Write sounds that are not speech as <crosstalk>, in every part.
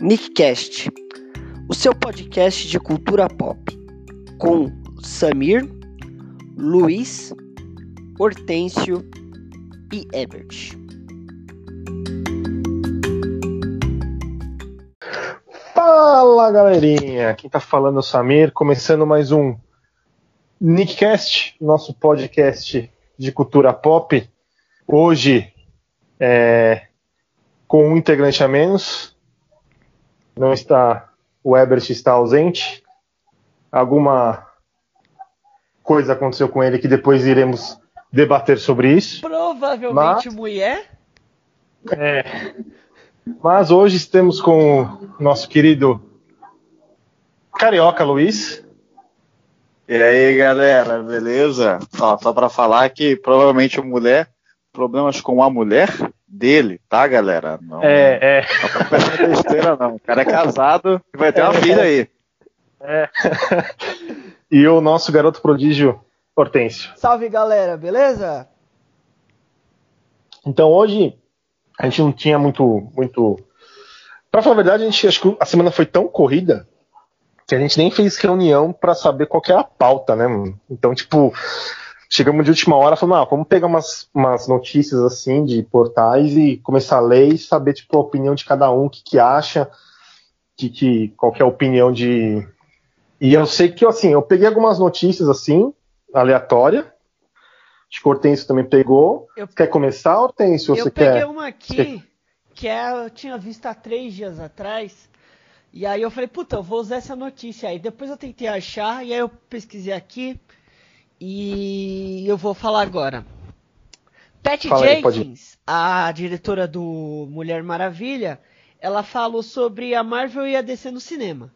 Nickcast, o seu podcast de cultura pop, com Samir, Luiz, Hortêncio e Ebert. Fala galerinha, quem tá falando é o Samir, começando mais um Nickcast, nosso podcast de cultura pop. Hoje, é, com um integrante a menos, não está, o Ebert está ausente. Alguma coisa aconteceu com ele que depois iremos debater sobre isso. Provavelmente Mas, mulher. É. Mas hoje estamos com o nosso querido Carioca Luiz. E aí, galera, beleza? Ó, só para falar que provavelmente mulher, problemas com a mulher dele, tá, galera? Não, é, é. Não tá besteira, não. O cara é casado e vai ter uma é, filha aí. É. <laughs> e o nosso garoto prodígio, Hortêncio. Salve, galera, beleza? Então hoje a gente não tinha muito. muito... Pra falar a verdade, a gente acho que a semana foi tão corrida que a gente nem fez reunião para saber qual era a pauta, né? Então, tipo, chegamos de última hora falando, ah, vamos pegar umas, umas notícias assim de portais e começar a ler e saber, tipo, a opinião de cada um, o que, que acha, que, que, qual que é a opinião de. E eu sei que, assim, eu peguei algumas notícias assim, aleatória, Acho que o Hortêncio também pegou. Eu... Quer começar, Hortêncio? Eu você peguei quer... uma aqui que é, eu tinha visto há três dias atrás. E aí eu falei, puta, eu vou usar essa notícia aí. Depois eu tentei achar, e aí eu pesquisei aqui. E eu vou falar agora. Pat Fala Jenkins, aí, a diretora do Mulher Maravilha, ela falou sobre a Marvel e a DC no cinema.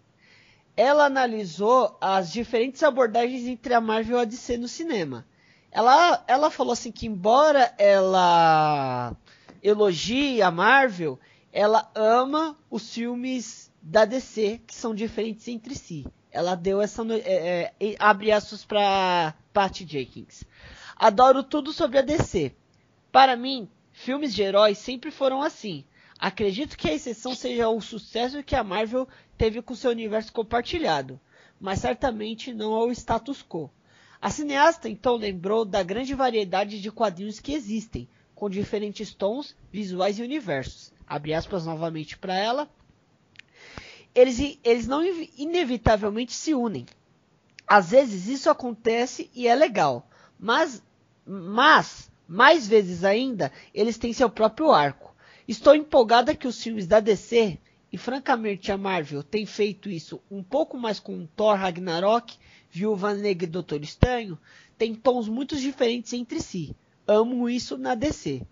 Ela analisou as diferentes abordagens entre a Marvel e a DC no cinema. Ela, ela falou assim que embora ela elogie a Marvel, ela ama os filmes da DC que são diferentes entre si. Ela deu essa é, é, abre aspas para Patty Jenkins. Adoro tudo sobre a DC. Para mim, filmes de heróis sempre foram assim. Acredito que a exceção seja o sucesso que a Marvel teve com seu universo compartilhado, mas certamente não ao status quo. A cineasta então lembrou da grande variedade de quadrinhos que existem, com diferentes tons, visuais e universos. Abre aspas novamente para ela. Eles, eles não inevitavelmente se unem. Às vezes isso acontece e é legal, mas, mas mais vezes ainda, eles têm seu próprio arco. Estou empolgada que os filmes da DC, e francamente a Marvel tem feito isso um pouco mais com Thor Ragnarok Viúva Negra e Doutor Estranho tem tons muito diferentes entre si. Amo isso na DC.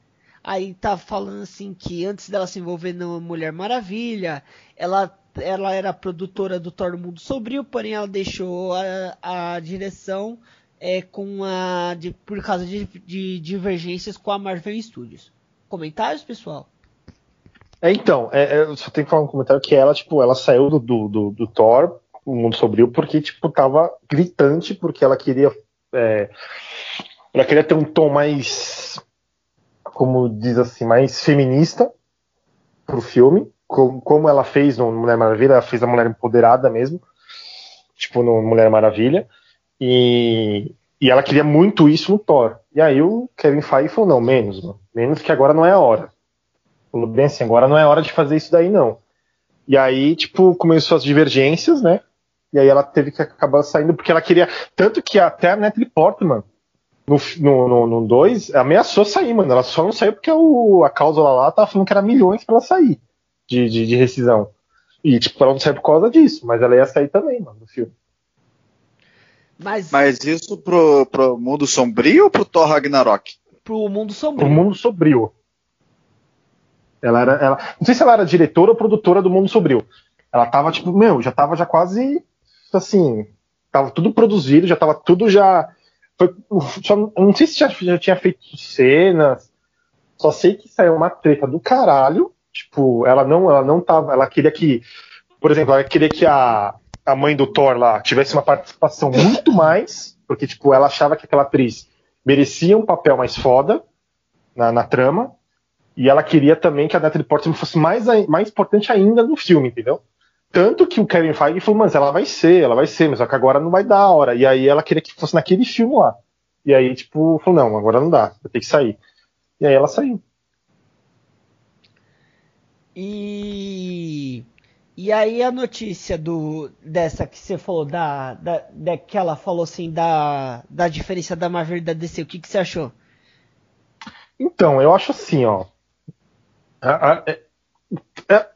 Aí tá falando assim que antes dela se envolver na Mulher Maravilha, ela, ela era produtora do Thor Mundo Sombrio, porém ela deixou a, a direção é, com a, de, por causa de, de, divergências com a Marvel Studios. Comentários, pessoal? É, então, é, é, eu só tenho que falar um comentário que ela, tipo, ela saiu do, do, do, do Thor o mundo sombrio porque tipo tava gritante porque ela queria é, ela queria ter um tom mais como diz assim mais feminista pro filme como, ela fez no Mulher Maravilha ela fez a mulher empoderada mesmo tipo no Mulher Maravilha e, e ela queria muito isso no Thor e aí o Kevin Feige falou não menos mano. menos que agora não é a hora falou bem assim agora não é hora de fazer isso daí não e aí, tipo, começou as divergências, né? E aí ela teve que acabar saindo porque ela queria. Tanto que até a Natalie Portman, no 2, no, no ameaçou sair, mano. Ela só não saiu porque o, a cláusula lá tava falando que era milhões pra ela sair de, de, de, rescisão. E, tipo, ela não saiu por causa disso, mas ela ia sair também, mano, do filme. Mas, mas isso pro, pro mundo sombrio ou pro Thor Ragnarok? Pro mundo sombrio. Pro mundo sombrio. Ela era. Ela, não sei se ela era diretora ou produtora do Mundo Sombrio. Ela tava, tipo, meu, já tava já quase assim, tava tudo produzido, já tava tudo já. Foi, só, não sei se já, já tinha feito cenas, só sei que saiu uma treta do caralho. Tipo, ela não, ela não tava. Ela queria que. Por exemplo, ela queria que a, a mãe do Thor lá tivesse uma participação muito mais, porque, tipo, ela achava que aquela atriz merecia um papel mais foda na, na trama. E ela queria também que a Natalie Portman fosse mais, mais importante ainda no filme, entendeu? Tanto que o Kevin Feige falou, mas ela vai ser, ela vai ser, mas só que agora não vai dar a hora. E aí ela queria que fosse naquele filme lá. E aí, tipo, falou, não, agora não dá, vai ter que sair. E aí ela saiu. E e aí a notícia do dessa que você falou da, da, da que ela falou assim da, da diferença da Marvel e da DC, o que, que você achou? Então, eu acho assim, ó. A, a, a, é, é,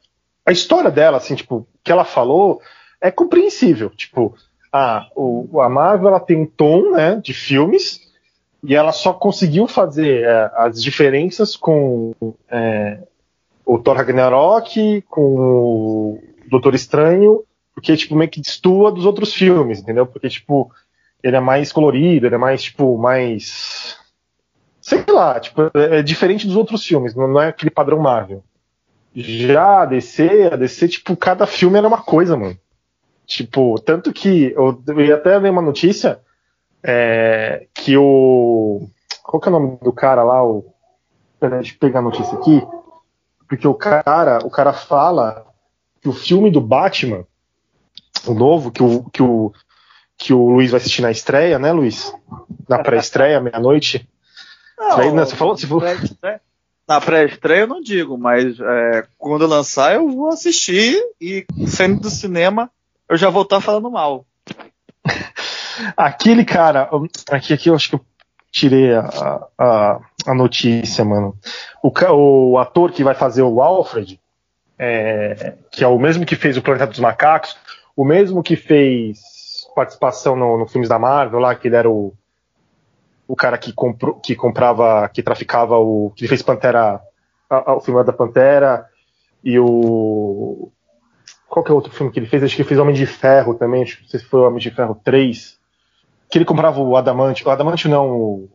a história dela, assim, tipo, que ela falou é compreensível. Tipo, a, o, a Marvel ela tem um tom né, de filmes e ela só conseguiu fazer é, as diferenças com é, o Thor Ragnarok, com o Doutor Estranho, porque, tipo, meio que destua dos outros filmes, entendeu? Porque, tipo, ele é mais colorido, ele é mais, tipo, mais. Sei lá, tipo, é, diferente dos outros filmes, não, é aquele padrão Marvel. Já a DC, a DC, tipo, cada filme era uma coisa, mano. Tipo, tanto que eu, eu até ver uma notícia é, que o. Qual que é o nome do cara lá? O, deixa eu pegar a notícia aqui. Porque o cara, o cara fala que o filme do Batman, o novo, que o, que o, que o Luiz vai assistir na estreia, né, Luiz? Na pré-estreia, <laughs> meia-noite. Não, você falou, você falou... Na pré-estreia eu não digo, mas é, quando lançar eu vou assistir e saindo do cinema eu já vou estar falando mal. <laughs> Aquele cara, aqui, aqui eu acho que eu tirei a, a, a notícia, mano. O, o, ator que vai fazer o Alfred, é, que é o mesmo que fez o Planeta dos Macacos, o mesmo que fez participação no, no filmes da Marvel lá, que ele era o, o cara que, comprou, que comprava, que traficava o. que fez Pantera. A, a, o filme da Pantera e o. Qual que é outro filme que ele fez? Acho que ele fez Homem de Ferro também, acho que se foi Homem de Ferro 3 que ele comprava o adamante, o adamante não, o,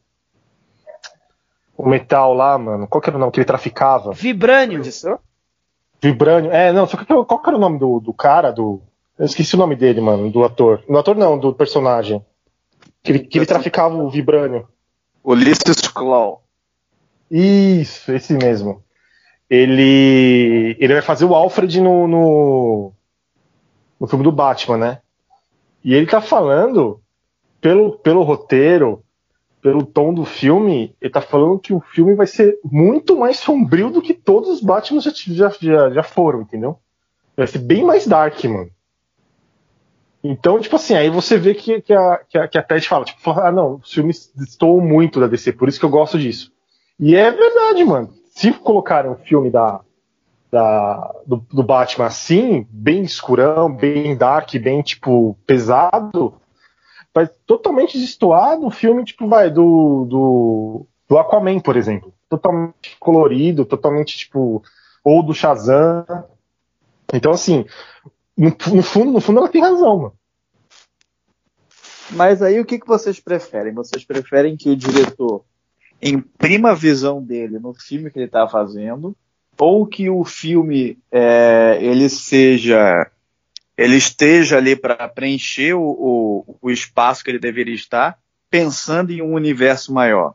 o metal lá, mano, qual que era o nome que ele traficava? Vibrânio. Vibrânio, é, não, só que qual que era o nome do, do cara, do, eu esqueci o nome dele, mano, do ator, do ator não, do personagem, que ele, que ele traficava o Vibrânio. Ulysses Claw. Isso, esse mesmo. Ele, ele vai fazer o Alfred no, no, no filme do Batman, né? E ele tá falando pelo, pelo roteiro, pelo tom do filme, ele tá falando que o filme vai ser muito mais sombrio do que todos os Batman já, já, já, foram, entendeu? Vai ser bem mais dark, mano. Então, tipo assim, aí você vê que, que, a, que, a, que a Ted fala, tipo, ah, não, os filmes estou muito da DC, por isso que eu gosto disso. E é verdade, mano. Se colocarem um filme da, da, do, do Batman assim, bem escurão, bem dark, bem, tipo, pesado, vai totalmente destoar do filme, tipo, vai, do, do, do Aquaman, por exemplo. Totalmente colorido, totalmente, tipo, ou do Shazam. Então, assim, no, no, fundo, no fundo ela tem razão, mano. Mas aí o que, que vocês preferem? Vocês preferem que o diretor imprima a visão dele no filme que ele está fazendo, ou que o filme é, ele seja ele esteja ali para preencher o, o, o, espaço que ele deveria estar, pensando em um universo maior.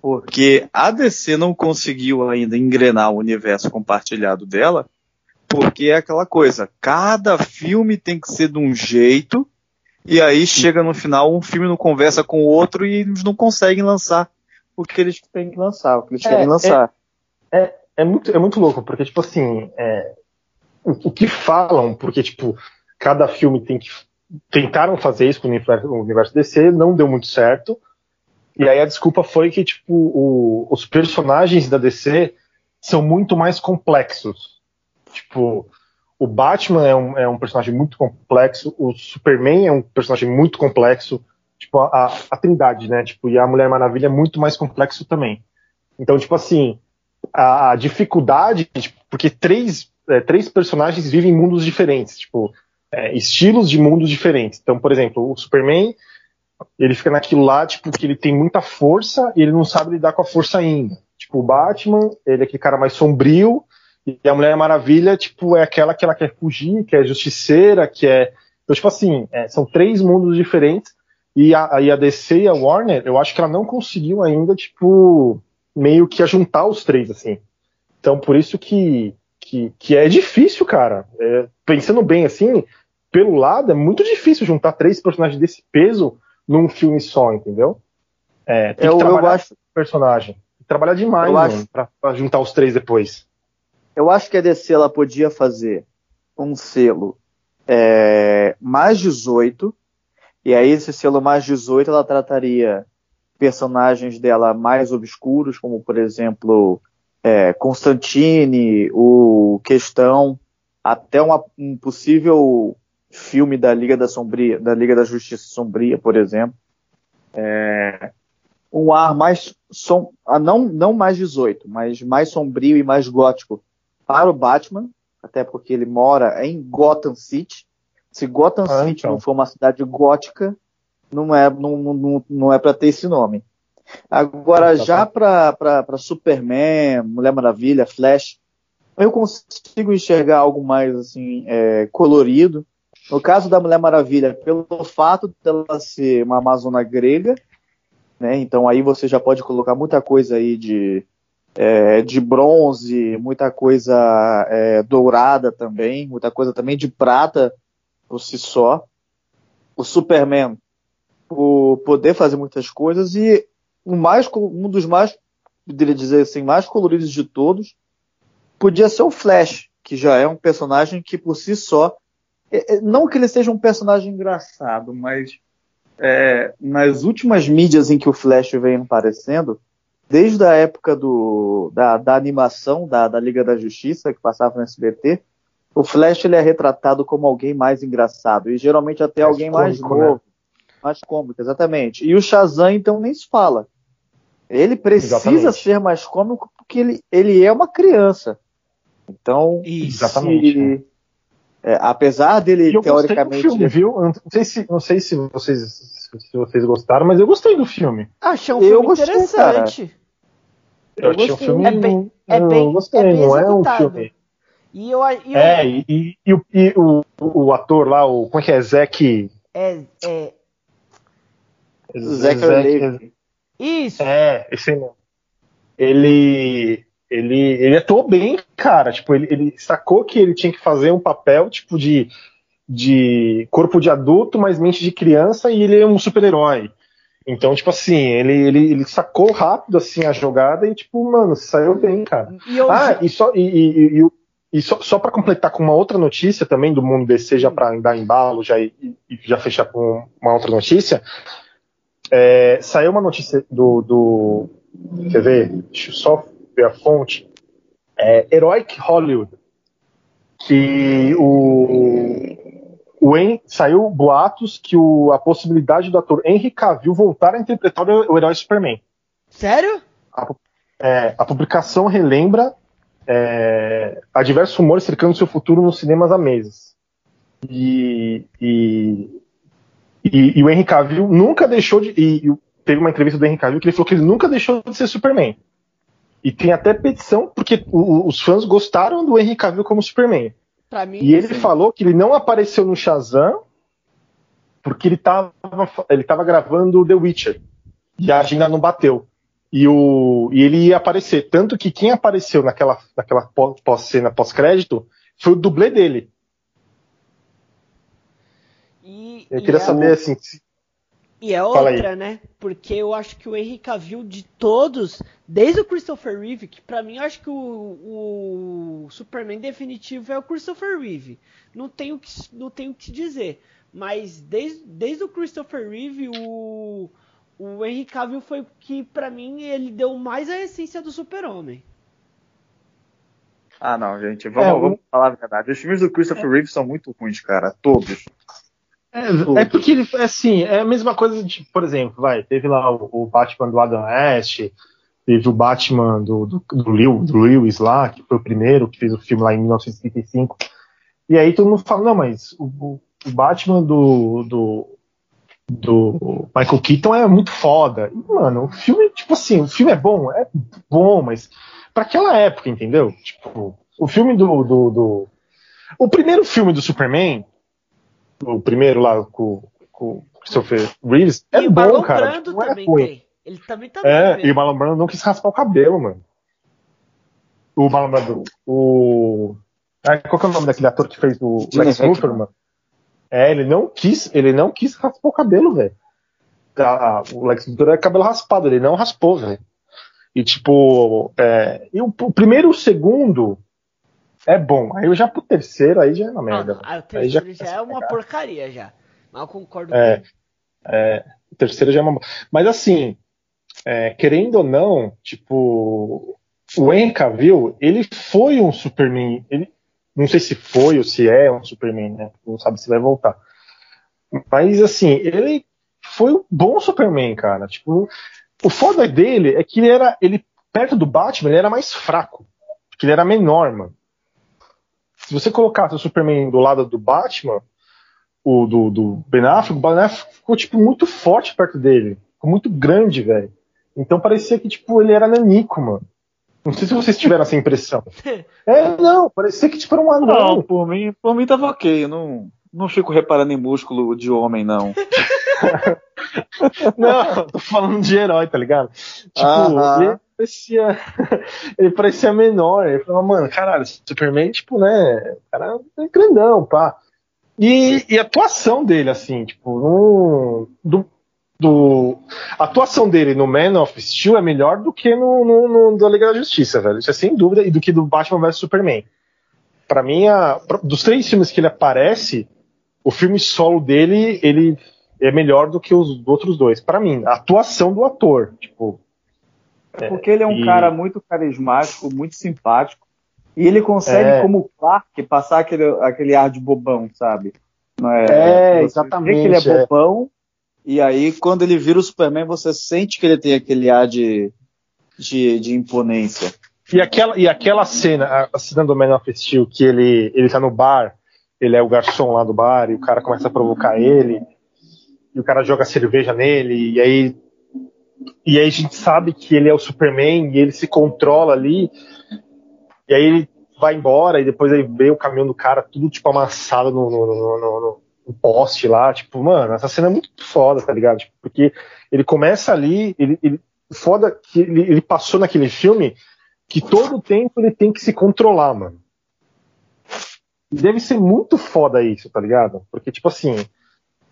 Porque a DC não conseguiu ainda engrenar o universo compartilhado dela, porque é aquela coisa, cada filme tem que ser de um jeito, e aí chega no final, um filme não conversa com o outro e eles não conseguem lançar o que eles têm que lançar, o que eles é, querem lançar. É, é, é, muito, é muito louco, porque, tipo assim, é, o, o que falam, porque, tipo, cada filme tem que. Tentaram fazer isso com o universo DC, não deu muito certo. E aí a desculpa foi que, tipo, o, os personagens da DC são muito mais complexos. Tipo, o Batman é um, é um personagem muito complexo, o Superman é um personagem muito complexo, tipo, a, a Trindade, né? Tipo, e a Mulher Maravilha é muito mais complexo também. Então, tipo assim, a, a dificuldade, tipo, porque três, é, três personagens vivem em mundos diferentes. Tipo, é, estilos de mundos diferentes. Então, por exemplo, o Superman, ele fica naquilo lá, tipo, que ele tem muita força e ele não sabe lidar com a força ainda. Tipo, o Batman, ele é aquele cara mais sombrio, e a Mulher Maravilha, tipo, é aquela que ela quer fugir, que é justiceira, que é. Então, tipo assim, é, são três mundos diferentes. E a, e a DC e a Warner, eu acho que ela não conseguiu ainda, tipo, meio que juntar os três, assim. Então, por isso que, que, que é difícil, cara. É, pensando bem assim, pelo lado, é muito difícil juntar três personagens desse peso num filme só, entendeu? É, tem Eu- que eu trabalhar acho- com o personagem. Trabalhar demais, Eu mano, acho- pra, pra juntar os três depois. Eu acho que a DC ela podia fazer um selo é, mais 18, e aí esse selo mais 18 ela trataria personagens dela mais obscuros, como por exemplo é, Constantine, o Questão, até uma- um possível filme da Liga da Sombria, da Liga da Justiça Sombria, por exemplo. É, um ar mais som, ah, não, não mais 18, mas mais sombrio e mais gótico para o Batman, até porque ele mora em Gotham City. Se Gotham Ah, City então. não for uma cidade gótica, não é, não, não, não é para ter esse nome. Agora, Ah, tá já para Superman, Mulher Maravilha, Flash, eu consigo enxergar algo mais assim é, colorido. No caso da Mulher Maravilha, pelo fato dela ser uma amazona grega, né? Então aí você já pode colocar muita coisa aí de é, de bronze, muita coisa é, dourada também, muita coisa também de prata por si só. O Superman, por poder fazer muitas coisas e o mais, um dos mais, poderia dizer assim, mais coloridos de todos, podia ser o Flash, que já é um personagem que por si só, é, é, não que ele seja um personagem engraçado, mas é, nas últimas mídias em que o Flash vem aparecendo, desde a época do, da, da animação da, da Liga da Justiça, que passava no SBT, o Flash ele é retratado como alguém mais engraçado, e geralmente até Mais alguém mais cômico, né? novo, mais cômico, exatamente. E o Shazam, então, nem se fala. Ele precisa Exatamente. ser mais cômico porque ele, ele é uma criança. Então, se- é, apesar dele, eu gostei do teoricamente, filme, viu? Eu Não sei se, não sei se vocês, se vocês gostaram, mas eu gostei do filme. Achei um Eu filme gostei, interessante. Eu achei um filme. É bem- é eu bem- gostei, é bem não é um executado. filme. E eu, e eu É, e, e- e o, e o, o ator lá, o, como é que é? Zack. é, é. Isso. É, esse mesmo. Ele. Ele, ele atuou bem, cara. Tipo, ele, ele sacou que ele tinha que fazer um papel, tipo, de, de corpo de adulto, mas mente de criança, e ele é um super-herói. Então, tipo assim, ele, ele, ele sacou rápido assim a jogada e, tipo, mano, saiu bem, cara. E Ah, e só, e, e, e- e- e só, só para completar com uma outra notícia também do mundo DC, já para dar embalo já, e, e já fechar com uma outra notícia, é, saiu uma notícia do, do. Quer ver? Deixa eu só ver a fonte. É, Heroic Hollywood. Que o. o Hen- saiu boatos que o, a possibilidade do ator Henry Cavill voltar a interpretar o, o herói Superman. sério? É, a publicação relembra é, há diversos rumores cercando seu futuro nos cinemas há meses. E, e, e, e o Henry Cavill nunca deixou de. E, e teve uma entrevista do Henry Cavill que ele falou que ele nunca deixou de ser Superman. E tem até petição, porque o- os fãs gostaram do Henry Cavill como Superman. Mim, E ele sim. falou que ele não apareceu no Shazam porque ele estava ele tava gravando The Witcher. E a agenda não bateu. E, o, e ele ia aparecer. Tanto que quem apareceu naquela, naquela pó- pós-cena, pós-crédito, foi o dublê dele. E, Eu e queria é, saber, assim, se- E é outra, né? Porque eu acho que o Henry Cavill de todos, desde o Christopher Reeve, que pra mim eu acho que o, o Superman definitivo é o Christopher Reeve. Não tenho o que, não tenho que dizer. Mas desde, desde o Christopher Reeve, o, o Henry Cavill foi o que pra mim ele deu mais a essência do Super-Homem. Ah, não, gente, vamos, É, o- vamos falar a verdade. Os filmes do Christopher Reeve são muito ruins, cara. Todos. É, é porque ele, é assim, é a mesma coisa de, por exemplo, vai, teve lá o, o Batman do Adam West, teve o Batman do, do, do, Lew- do Lewis lá, que foi o primeiro, que fez o filme lá em 1935. E aí todo mundo fala, não, mas o, o- Batman do, do, do Michael Keaton é muito foda. E, mano, o filme, tipo assim, o filme é bom, é bom, mas pra aquela época, entendeu? Tipo, o filme do, do, do o primeiro filme do Superman, o primeiro lá com, com o Christopher Reeves, é e bom, cara. Tipo, não é também ruim. tem. Ele também tá É, bem, e o Marlon Brando não quis raspar o cabelo, mano. O Marlon Brando. O. Ah, qual que é o nome daquele ator que fez o Lex. Luthor, mano? É, ele não quis, ele não quis raspar o cabelo, velho. Ah, O Lex Luthor é cabelo raspado, ele não raspou, velho. E tipo, é, e o, o primeiro e o segundo é bom. Aí eu já pro terceiro, aí já é uma merda. Ah, o Aí já terceiro já, é uma porcaria já. Mas eu concordo É. com É, o terceiro já é uma. Mas assim, é, querendo ou não, tipo, o Henry Cavill, ele foi um Superman. Ele, não sei se foi ou se é um Superman, né? Não sabe se vai voltar. Mas assim, ele foi um bom Superman, cara. Tipo, o foda dele é que ele era. Ele, perto do Batman, ele era mais fraco. Porque ele era menor, mano. Se você colocasse o Superman do lado do Batman, o do, do Ben Affleck, o Ben Affleck ficou tipo muito forte perto dele, ficou muito grande, velho. Então parecia que tipo ele era nanico, mano. Não sei se vocês tiveram essa impressão. <laughs> É, não, parecia que tipo era um Não, anão. por mim, por mim tava ok. Eu não, não fico reparando em músculo de homem, não. <laughs> Não, tô falando de herói, tá ligado? Tipo, Aham. ele parecia. <laughs> ele parecia menor. Ele falava, mano, caralho, Superman, tipo, né? O cara é grandão, pá. E, e a atuação dele, assim, tipo, no, do, do. A atuação dele no Man of Steel é melhor do que no, no, no da Liga da Justiça, velho. Isso é sem dúvida, e do que do Batman vs Superman. Pra mim, a, dos três filmes que ele aparece, o filme solo dele, ele é melhor do que os outros dois. Pra mim, a atuação do ator, tipo, Porque ele é um e- cara muito carismático, muito simpático. E ele consegue, É. como Clark, passar aquele, aquele ar de bobão, sabe? Não É, Você exatamente, Vê que ele é é. bobão, e aí quando ele vira o Superman, você sente que ele tem aquele ar de, de, de imponência. E aquela, e aquela cena, a- a cena do Man of Steel, que ele, ele tá no bar, ele é o garçom lá do bar, e o cara começa a provocar ele, e o cara joga cerveja nele, e aí, e aí a gente sabe que ele é o Superman, e ele se controla ali, e aí ele vai embora, e depois aí vê o caminhão do cara tudo, tipo, amassado no, no, no, no- no- poste lá, tipo, mano, essa cena é muito foda, tá ligado? Tipo, porque ele começa ali, ele, ele foda que ele, ele passou naquele filme que todo tempo ele tem que se controlar, mano. E deve ser muito foda isso, tá ligado? Porque, tipo assim,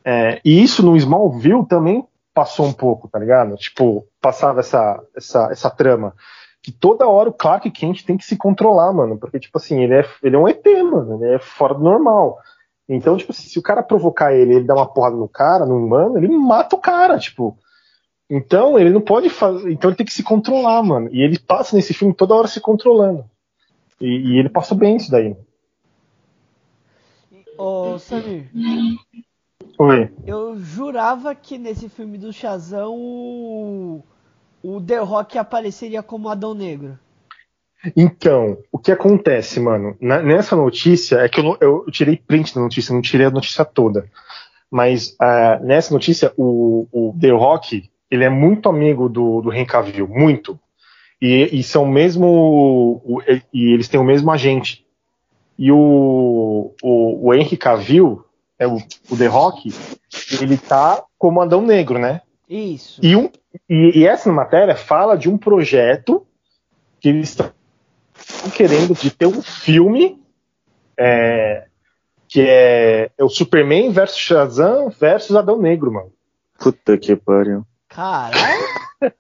é, e isso no Smallville também passou um pouco, tá ligado? Tipo, passava essa, essa, essa trama. Que toda hora o Clark Kent tem que se controlar, mano. Porque, tipo assim, ele é, ele é um ET, mano. Ele é fora do normal. Então, tipo, se o cara provocar ele ele dá uma porrada no cara, no humano, ele mata o cara, tipo. Então, ele não pode fazer. Então, ele tem que se controlar, mano. E ele passa nesse filme toda hora se controlando. E, e ele passou bem isso daí. Ô, Samir, Oi. eu jurava que nesse filme do Shazam o, o The Rock apareceria como Adão Negro. Então, o que acontece, mano? Na- nessa notícia, é que eu, eu tirei print da notícia, não tirei a notícia toda. Mas ah, nessa notícia, o, o The Rock, ele é muito amigo do, do Cavill, muito. E, e são mesmo. o- e eles têm o mesmo agente. E o, o, o Henry Cavill, é o, o The Rock, ele tá como Adão Negro, né? Isso. E, um, e, e essa matéria fala de um projeto que eles estão querendo de ter um filme é, que é, é o Superman versus Shazam versus Adão Negro, mano. Puta que pariu. Caralho. <laughs>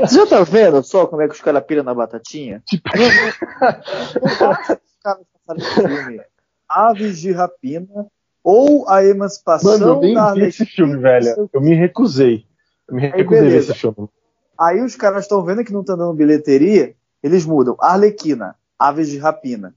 Você já tá vendo só como é que os caras piram na batatinha? Tipo, Não basta os caras passarem no filme Aves de Rapina ou a emancipação mano, eu nem da vi esse filme, velho. Eu me recusei. Eu me recusei esse filme. Aí os caras estão vendo que não tá dando bilheteria, eles mudam. Arlequina, Aves de Rapina.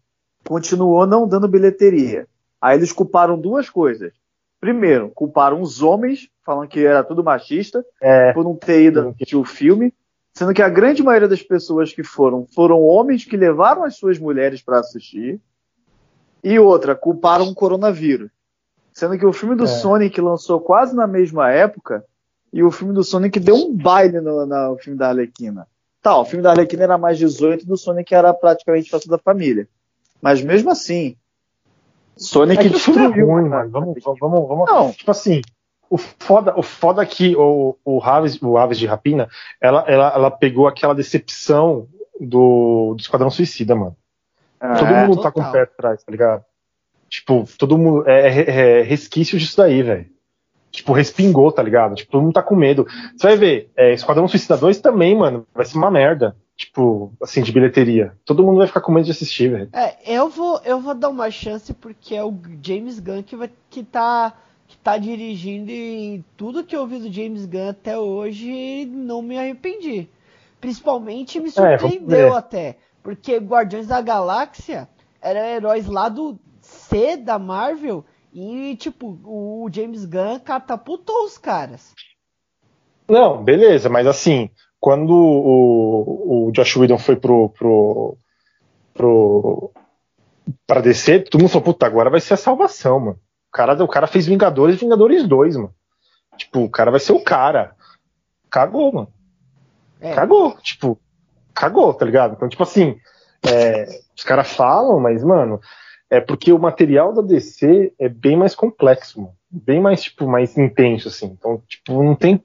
Continuou não dando bilheteria. Aí eles culparam duas coisas. Primeiro, culparam os homens, falando que era tudo machista, É, por não ter ido assistir o filme, sendo que a grande maioria das pessoas que foram foram homens que levaram as suas mulheres para assistir. E outra, culparam o coronavírus. Sendo que o filme do É. Sonic lançou quase na mesma época e o filme do Sonic deu um baile no, no filme da Arlequina. Tá, o filme da Arlequina era mais 18 e do Sonic era praticamente para toda a família. Mas mesmo assim, Sonic é que o filme é destruiu. ruim, mano. Vamos, vamos, vamos, Não, Tipo assim, o foda, o foda que o, o, Aves, o Aves de Rapina, ela, ela, ela pegou aquela decepção do, do Esquadrão Suicida, mano. Ah, todo é? mundo tá com o total. pé atrás, tá ligado? Tipo, todo mundo. É, é, é resquício disso daí, velho. Tipo, respingou, tá ligado? Tipo, todo mundo tá com medo. Você vai ver, é, Esquadrão Suicida 2 também, mano, vai ser uma merda. Tipo, assim, de bilheteria. Todo mundo vai ficar com medo de assistir, velho. É, eu vou, eu vou dar uma chance porque é o James Gunn que, vai, que, tá, que tá dirigindo e tudo que eu ouvi do James Gunn até hoje não me arrependi. Principalmente me É, surpreendeu ver. até. Porque Guardiões da Galáxia eram heróis lá do Da Marvel e, tipo, o James Gunn catapultou os caras. Não, beleza, mas assim, quando o, o Josh Whedon foi pro. pro. pro. pra descer, todo mundo falou, puta, agora vai ser a salvação, mano. O cara, o cara fez Vingadores e Vingadores 2, mano. Tipo, o cara vai ser o cara. Cagou, mano. É, Cagou, tipo, cagou, tá ligado? Então, tipo assim, é, os caras falam, mas, mano, é porque o material da DC é bem mais complexo, mano. Bem mais, tipo, mais intenso, assim. Então, tipo, não tem.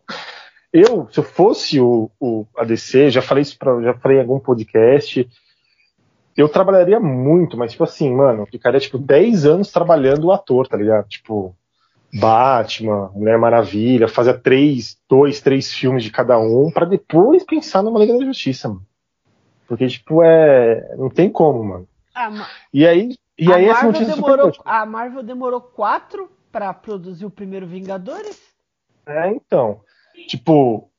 Eu, se eu fosse o, o a DC, já falei isso pra, já falei em algum podcast, eu trabalharia muito, mas, tipo assim, mano, eu ficaria, tipo, 10 anos trabalhando o ator, tá ligado? Tipo, Batman, Mulher Maravilha, fazia três, dois, três filmes de cada um, pra depois pensar numa Liga da Justiça, mano. Porque, tipo, é. Não tem como, mano. a, Ma- E aí, e a aí essa Marvel notícia demorou, a Marvel demorou quatro pra produzir o primeiro Vingadores? É, então. Tipo,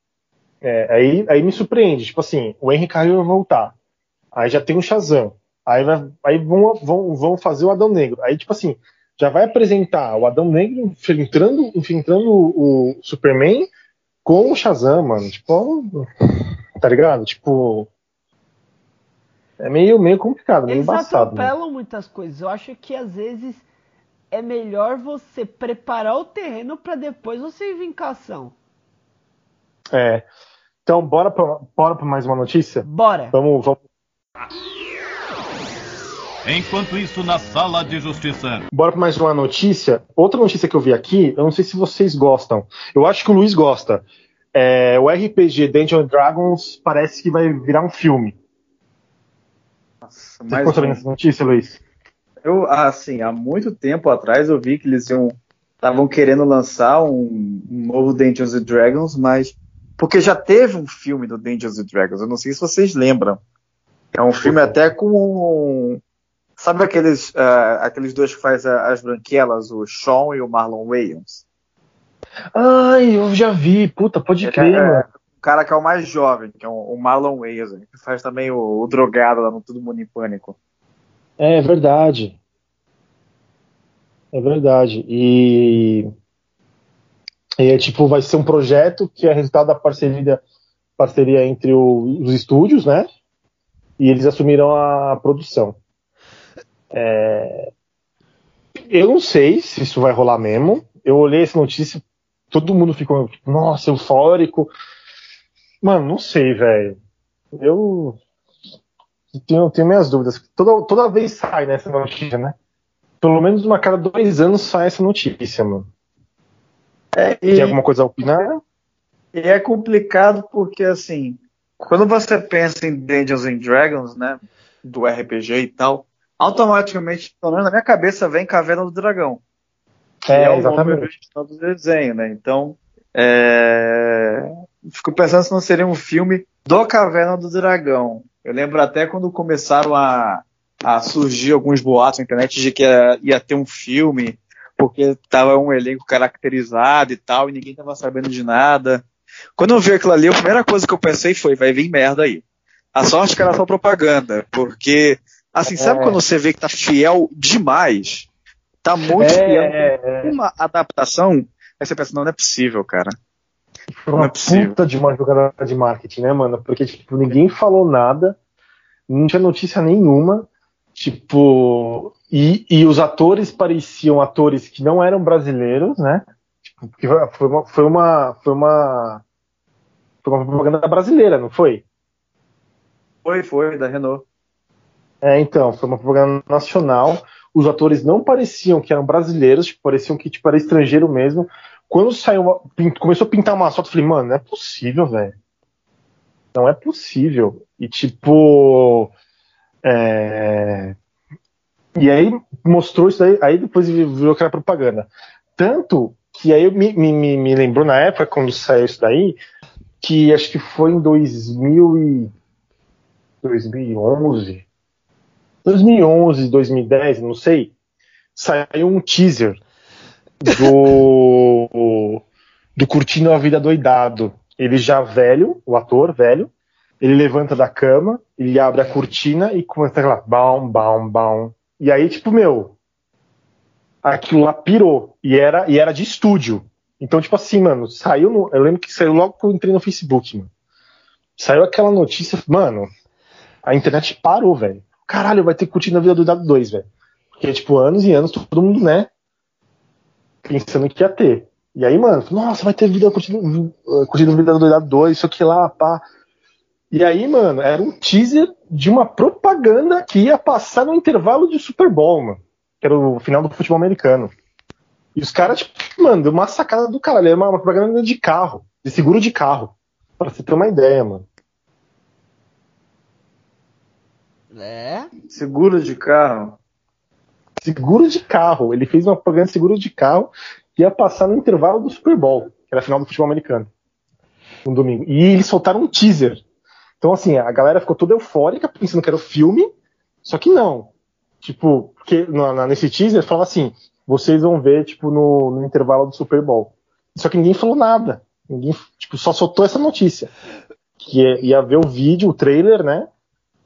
é, aí, aí me surpreende. Tipo assim, o Henry Cavill vai voltar. Aí já tem o Shazam. Aí, vai, aí vão, vão, vão fazer o Adão Negro. Aí, tipo assim, já vai apresentar o Adão Negro infiltrando, infiltrando o, o Superman com o Shazam, mano. Tipo, tá ligado? Tipo. É meio, meio complicado, meio Eles embaçado. né? atropelam muitas coisas. Eu acho que às vezes é melhor você preparar o terreno pra depois você vir com a ação. É. Então, bora pra, bora pra mais uma notícia? Bora! Vamos, vamos, Enquanto isso, na sala de justiça. Bora para mais uma notícia. Outra notícia que eu vi aqui, eu não sei se vocês gostam. Eu acho que o Luiz gosta. É, o RPG Dungeons and Dragons parece que vai virar um filme. Nossa, Você ficou sabendo um. dessa notícia, Luiz? Eu, assim, há muito tempo atrás eu vi que eles iam estavam querendo lançar um, um novo Dungeons and Dragons, mas porque já teve um filme do Dungeons and Dragons, eu não sei se vocês lembram. É um filme até com sabe aqueles ah, aqueles dois que faz a- as branquelas, o Sean e o Marlon Wayans. Ai, eu já vi. Puta, pode crer, É, mano. Cara que é o mais jovem, que é o, Marlon Wayans, né, que faz também o, o drogado lá no Todo Mundo em Pânico. É verdade. É verdade. E, e é tipo, vai ser um projeto que é resultado da parceria, parceria entre o- os estúdios, né? E eles assumiram a produção. É, eu não sei se isso vai rolar mesmo. Eu olhei essa notícia, todo mundo ficou, tipo, nossa, eufórico. Mano, não sei, velho. Eu tenho, tenho minhas dúvidas. Toda, toda vez sai nessa notícia, né? Pelo menos uma cada dois anos sai essa notícia, mano. É, Tem alguma coisa a opinar? E é complicado porque, assim, quando você pensa em Dungeons and Dragons, né, do RPG e tal, automaticamente, pelo menos na minha cabeça, vem Caverna do Dragão. É, é, o exatamente. do desenho, né? Então, é... fico pensando se não seria um filme do Caverna do Dragão. Eu lembro até quando começaram a, a surgir alguns boatos na internet de que ia, ia ter um filme, porque tava um elenco caracterizado e tal, e ninguém tava sabendo de nada. Quando eu vi aquilo ali, a primeira coisa que eu pensei foi, vai vir merda aí. A sorte que era só propaganda, porque, assim, sabe É. quando você vê que tá fiel demais? Tá muito fiel. É, é, Uma adaptação, aí você pensa, não, não é possível, cara. Foi uma é puta de uma jogada de marketing, né, mano? Porque, tipo, ninguém falou nada, não tinha notícia nenhuma, tipo, e, e os atores pareciam atores que não eram brasileiros, né? Tipo, foi uma, foi uma, foi uma, foi uma propaganda brasileira, não foi? Foi, foi, da Renault. É, então, foi uma propaganda nacional. Os atores não pareciam que eram brasileiros, tipo, pareciam que tipo, era estrangeiro mesmo. Quando saiu, uma- começou a pintar uma foto, eu falei, mano, não é possível, velho. Não é possível. E tipo. É... E aí mostrou isso daí, aí depois virou aquela propaganda. Tanto que aí me, me, me lembrou na época, quando saiu isso daí, que acho que foi em 2000 e 2011, 2011, 2010, não sei, saiu um teaser do do Curtindo a Vida Doidado. Ele já velho, o ator velho, ele levanta da cama, ele abre a cortina e começa lá, bam, bam, bam. E aí, tipo, meu, aquilo lá pirou. E era, e era de estúdio. Então, tipo assim, mano, saiu no, Eu lembro que saiu logo que eu entrei no Facebook, mano. Saiu aquela notícia, mano, a internet parou, velho. Caralho, vai ter curtindo a vida do Dado 2, velho. Porque, tipo, anos e anos, todo mundo, né? Pensando que ia ter. E aí, mano, nossa, vai ter vida curtindo, a vida do Dado 2, isso aqui lá, pá. E aí, mano, era um teaser de uma propaganda que ia passar no intervalo de Super Bowl, mano. Que era o final do futebol americano. E os caras, tipo, mano, deu uma sacada do caralho. Era uma, uma propaganda de carro, de seguro de carro. Pra você ter uma ideia, mano. É? Seguro de carro. Seguro de carro. Ele fez uma propaganda de seguro de carro que ia passar no intervalo do Super Bowl, que era a final do futebol americano. Um domingo. E eles soltaram um teaser. Então, assim, a galera ficou toda eufórica, pensando que era o filme, só que não. Tipo, porque na, nesse teaser falava assim: vocês vão ver, tipo, no, no intervalo do Super Bowl. Só que ninguém falou nada. Ninguém, tipo, só soltou essa notícia. Que ia, ia ver o vídeo, o trailer, né?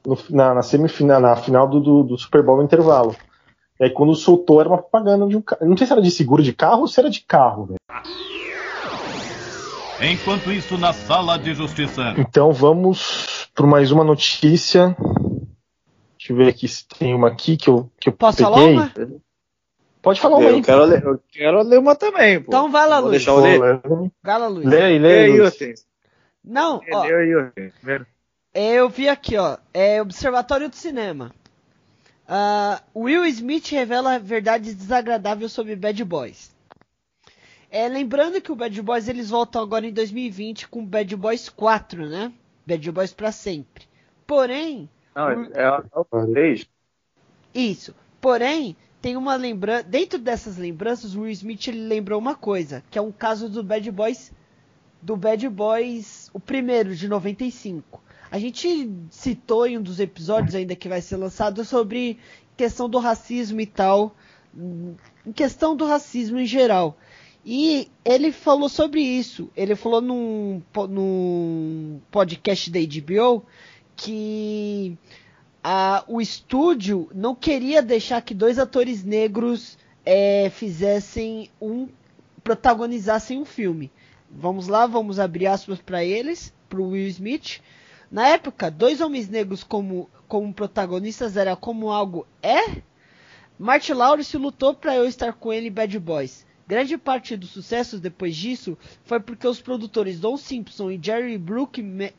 no, na, na, semifinal, na final do, do, do, Super Bowl no intervalo. E aí quando soltou era uma propaganda de um carro. Não sei se era de seguro de carro ou se era de carro, velho. Enquanto isso, na sala de justiça. Então vamos por mais uma notícia. Deixa eu ver aqui se tem uma aqui que eu, que eu Posso peguei. falar uma? Pode falar uma Eu aí. quero, ler, eu quero ler uma também, pô. Então vai lá, Vou Luiz. deixar eu ler. Gala Luiz. Lê aí, Lê lê aí. Luiz. Não, ó, Lê aí, é, eu vi aqui, ó. É Observatório do Cinema. Ah, Will Smith revela verdades desagradáveis sobre Bad Boys. É, lembrando que o Bad Boys eles voltam agora em 2020 com Bad Boys 4, né? Bad Boys pra sempre. Porém, Não, é, é o 3. Isso. Porém, tem uma lembrança. Dentro dessas lembranças, o Will Smith ele lembrou uma coisa, que é um caso do Bad Boys. Do Bad Boys, o primeiro, de 95. A gente citou em um dos episódios ainda que vai ser lançado sobre questão do racismo e tal. hum, questão do racismo em geral. E ele falou sobre isso. Ele falou num, num podcast da HBO que a- o estúdio não queria deixar que dois atores negros é, fizessem um protagonizassem um filme. Vamos lá, vamos abrir aspas para eles, para o Will Smith. Na época, dois homens negros como, como protagonistas era como algo é. Martin Lawrence lutou para eu estar com ele em Bad Boys. Grande parte dos sucessos depois disso foi porque os produtores Don Simpson e Jerry Bruckheimer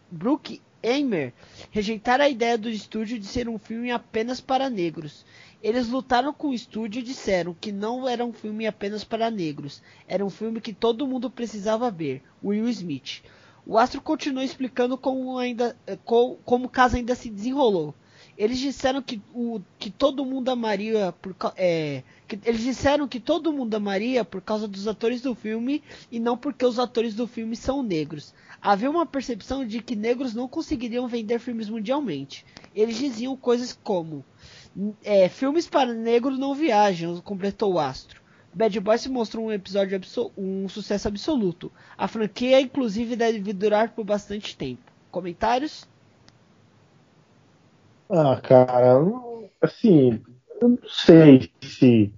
rejeitaram a ideia do estúdio de ser um filme apenas para negros. Eles lutaram com o estúdio e disseram que não era um filme apenas para negros. Era um filme que todo mundo precisava ver. Will Smith. O astro continuou explicando como, ainda, eh, co- como o caso ainda se desenrolou. Eles disseram que, o, que todo mundo amaria por, é, que, eles disseram que todo mundo amaria por causa dos atores do filme e não porque os atores do filme são negros. Havia uma percepção de que negros não conseguiriam vender filmes mundialmente. Eles diziam coisas como é, filmes para negros não viajam, completou o astro. Bad Boys se mostrou um episódio um sucesso absoluto. A franquia, inclusive, deve durar por bastante tempo. Comentários? Ah, cara, assim, eu não sei se.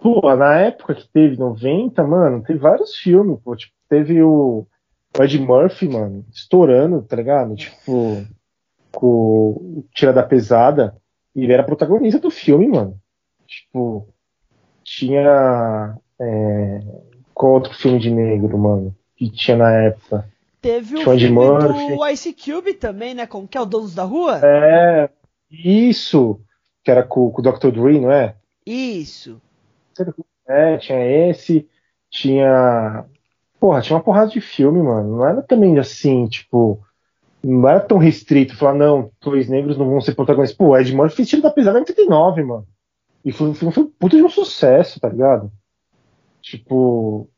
Pô, na época que teve 90, mano, teve vários filmes, pô. Tipo, teve o Ed Murphy, mano, estourando, tá ligado? Tipo, com o Tira da Pesada. E ele era protagonista do filme, mano. Tipo, tinha. É, qual outro filme de negro, mano? Que tinha na época? Teve o filme Murphy. do Ice Cube também, né? Como que é o Donos da Rua? É, isso! Que era com, com o Dr. Dre, não é? Isso. É, tinha esse, tinha. Porra, tinha uma porrada de filme, mano. Não era também assim, tipo. Não era tão restrito falar, não, dois negros não vão ser protagonistas. Pô, Ed Murphy fez Tiro da Pesada em 89, mano. E foi, foi, foi um puta de um sucesso, tá ligado? Tipo.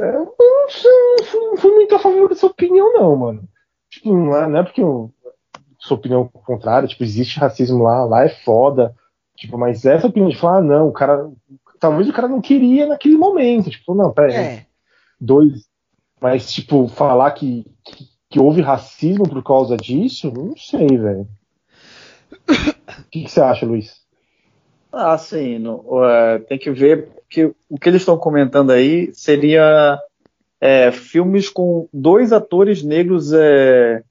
É, eu não, sei, não, fui, muito a favor dessa opinião, não, mano. Tipo, não é, não é porque eu sou opinião contrária, tipo, existe racismo lá, lá é foda. Tipo, mas essa opinião de falar, ah, não, o cara. Talvez o cara não queria naquele momento. Tipo, não, pera aí. É. Dois. Mas, tipo, falar que, que que houve racismo por causa disso? Não sei, velho. O que, que, você acha, Luiz? Ah, uh, tem que ver que o que eles estão comentando aí seria é, filmes com dois atores negros é,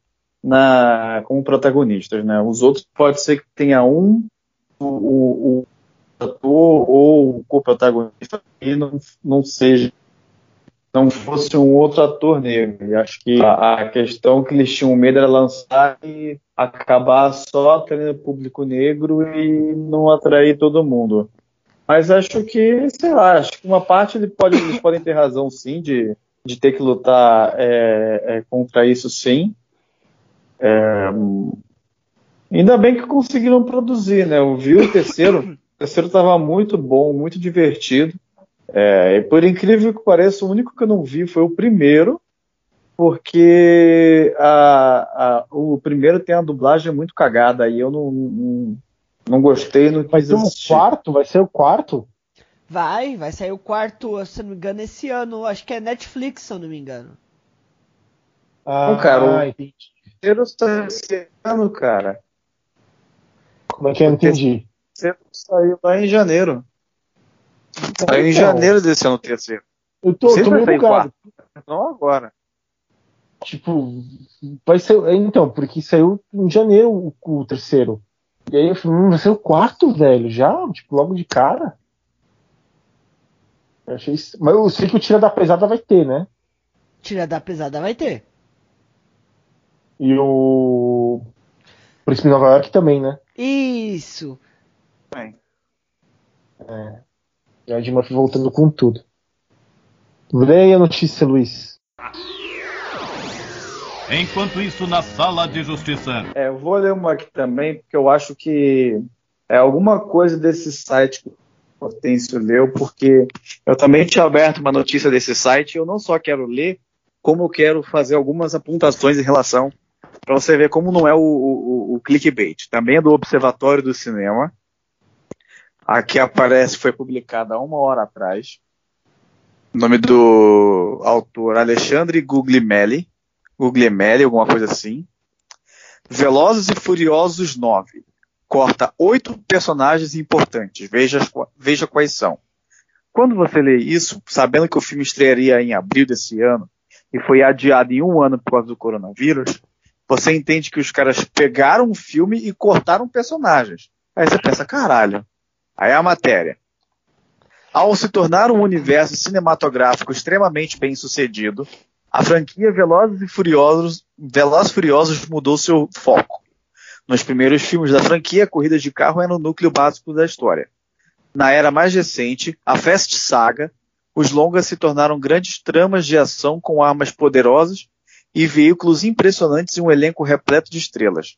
na, como protagonistas, né? Os outros pode ser que tenha um o, o, o ator ou o co-protagonista e não, não seja não fosse um outro ator negro. E acho que a, a, questão que eles tinham medo era lançar e acabar só atraindo público negro e não atrair todo mundo. Mas acho que, sei lá, acho que uma parte ele pode, eles podem ter razão sim de, de ter que lutar é, é, contra isso sim. É, ainda bem que conseguiram produzir, né? Eu vi o terceiro, o terceiro estava muito bom, muito divertido. É, e por incrível que pareça, o único que eu não vi foi o primeiro, porque a, a, o primeiro tem a dublagem muito cagada e eu não, não, não gostei. Não vai ser o quarto? Vai ser o quarto? Vai, vai sair o quarto, se não me engano, esse ano. Acho que é Netflix, se eu não me engano. Ah, não, cara, o terceiro saiu esse ano, cara. Como é que eu entendi? O terceiro saiu lá em janeiro. Saiu em então, janeiro desse ano terceiro. Eu tô, tô meio bugado. Não agora. Tipo, vai ser. Então, porque saiu em janeiro o, o terceiro. E aí eu falei, hum, vai ser o quarto, velho, já? Tipo, logo de cara. Eu achei isso... Mas eu sei que o Tira da Pesada vai ter, né? Tira da Pesada vai ter. E o. Príncipe de Nova York também, né? Isso. Bem. É. E a Ed Murphy voltando com tudo. Leia a notícia, Luiz. Enquanto isso, na sala de justiça. É, eu vou ler uma aqui também, porque eu acho que é alguma coisa desse site que o Potêncio leu, porque eu também tinha aberto uma notícia desse site e eu não só quero ler, como eu quero fazer algumas apontações em relação para você ver como não é o, o, o clickbait. Também é do Observatório do Cinema. Aqui aparece, foi publicada uma hora atrás. O nome do autor Alexandre Guglielmelli. Guglielmelli, alguma coisa assim. Velozes e Furiosos 9. Corta oito personagens importantes. Veja, veja quais são. Quando você lê isso, sabendo que o filme estrearia em abril desse ano e foi adiado em um ano por causa do coronavírus, você entende que os caras pegaram o filme e cortaram personagens. Aí você pensa, caralho, Aí a matéria. Ao se tornar um universo cinematográfico extremamente bem sucedido, a franquia Velozes e Furiosos, Velozes Furiosos mudou seu foco. Nos primeiros filmes da franquia, a corrida de carro era o núcleo básico da história. Na era mais recente, a Fast Saga, os longas se tornaram grandes tramas de ação com armas poderosas e veículos impressionantes e um elenco repleto de estrelas.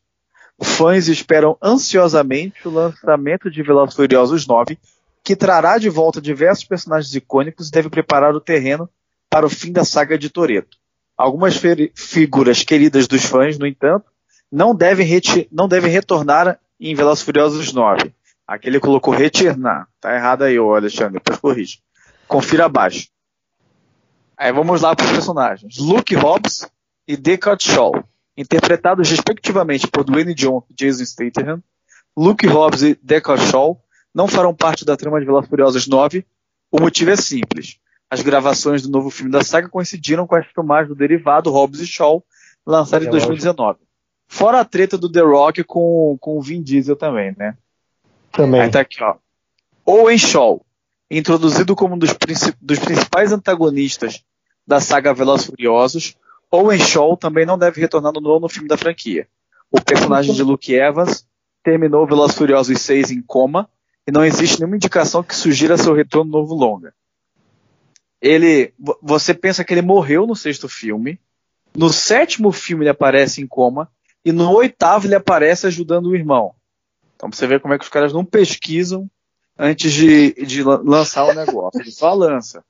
Fãs esperam ansiosamente o lançamento de Velozes Furiosos 9, que trará de volta diversos personagens icônicos e deve preparar o terreno para o fim da saga de Toreto. Algumas figuras queridas dos fãs, no entanto, não devem, não devem retornar em Velozes Furiosos 9. Aqui ele colocou retornar. Tá errado aí, Alexandre, corrija. Confira abaixo. Aí vamos lá para os personagens. Luke Hobbs e Deckard Shaw interpretados respectivamente por Dwayne Johnson e Jason Statham, Luke Hobbs e Deckard Shaw, não farão parte da trama de Velozes Furiosos 9. O motivo é simples. As gravações do novo filme da saga coincidiram com as filmagens do derivado Hobbs e Shaw, lançado é em 2019. Fora a treta do The Rock com, com o Vin Diesel também, né? Também. Aí tá aqui, ó. Owen Shaw, introduzido como um dos, dos principais antagonistas da saga Velozes Furiosos, Owen Shaw também não deve retornar no novo filme da franquia. O personagem de Luke Evans terminou Velozes Furiosos 6 em coma e não existe nenhuma indicação que sugira seu retorno no novo longa. Ele, você pensa que ele morreu no sexto filme, No sétimo filme ele aparece em coma. E no oitavo ele aparece ajudando o irmão. Então você vê como é que os caras não pesquisam antes de, de lançar o negócio. Ele só lança.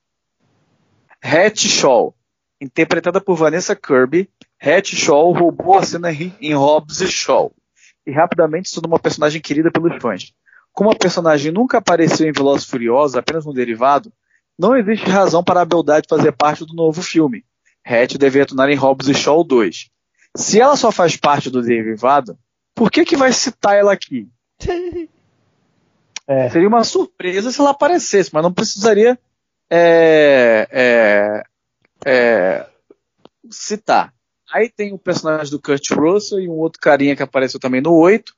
Hatch Shaw, interpretada por Vanessa Kirby, Hatch Shaw roubou a cena em Hobbs e Shaw e rapidamente se tornou uma personagem querida pelos fãs. Como a personagem nunca apareceu em Velozes Furiosos, apenas um derivado, não existe razão para a beldade fazer parte do novo filme. Hatch deve atuar em Hobbs e Shaw 2. Se ela só faz parte do derivado, por que que vai citar ela aqui? <laughs> É. Seria uma surpresa se ela aparecesse, mas não precisaria é, é, é citar. Aí tem o personagem do Kurt Russell e um outro carinha que apareceu também no 8.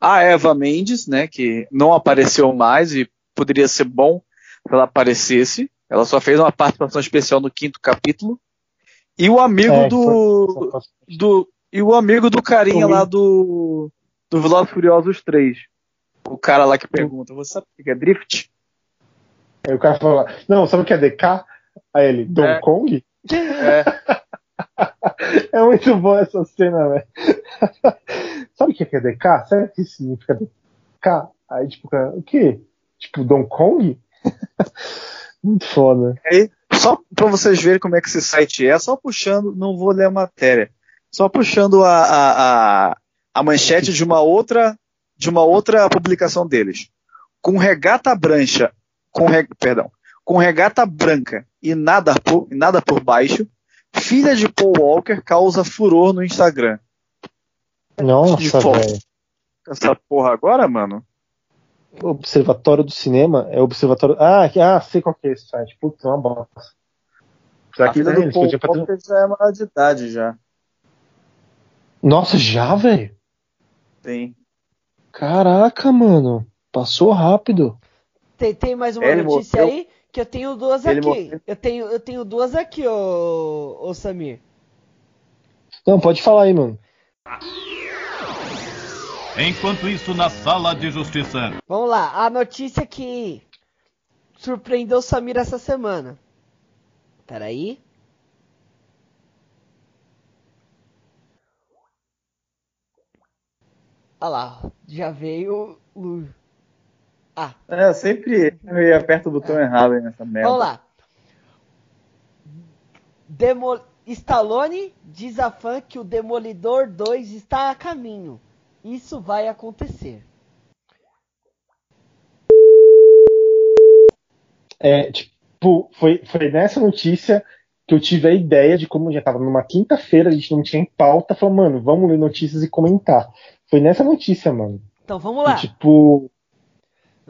A Eva Mendes, né, que não apareceu mais e poderia ser bom se ela aparecesse. Ela só fez uma participação especial no quinto capítulo. E o amigo é, do, foi... do e o amigo do carinha lá do do Velozes Furiosos 3. O cara lá que pergunta, você sabe o que é drift? Aí o cara fala, não, sabe o que é DK? Aí ele, Donkey é. Kong? É. <laughs> é muito bom essa cena, velho. <laughs> Sabe o que é DK? Sabe o que significa DK? Aí, tipo, o quê? Tipo, Donkey Kong? <laughs> muito foda. Aí, só pra vocês verem como é que esse site é, só puxando, não vou ler a matéria, só puxando a, a, a, a manchete de uma outra de uma outra publicação deles. Com regata branca, com, perdão, com regata branca e nada por, nada por baixo, filha de Paul Walker causa furor no Instagram. Nossa, velho. Essa porra agora, mano? Observatório do Cinema? É Observatório. Ah, ah sei qual que é esse site. Putz, é uma bosta. Será que tem? Paul Walker já é maior de idade já. Nossa, já, velho? Tem. Caraca, mano. Passou rápido. Tem, tem mais uma Ele notícia aí? Que eu tenho duas Ele aqui. Eu tenho, eu tenho duas aqui, ô, ô Samir. Não, pode falar aí, mano. Enquanto isso, na sala de justiça. Vamos lá, a notícia que surpreendeu o Samir essa semana. Peraí. Olha lá, já veio o ah. É, sempre eu ia aperto o botão errado aí nessa merda. Vamos lá. Demo... Stallone diz a fã que o Demolidor 2 está a caminho. Isso vai acontecer. É, tipo, foi, foi nessa notícia que eu tive a ideia de como já estava numa quinta-feira, a gente não tinha em pauta, falou, mano, vamos ler notícias e comentar. Foi nessa notícia, mano. Então vamos lá. E, tipo,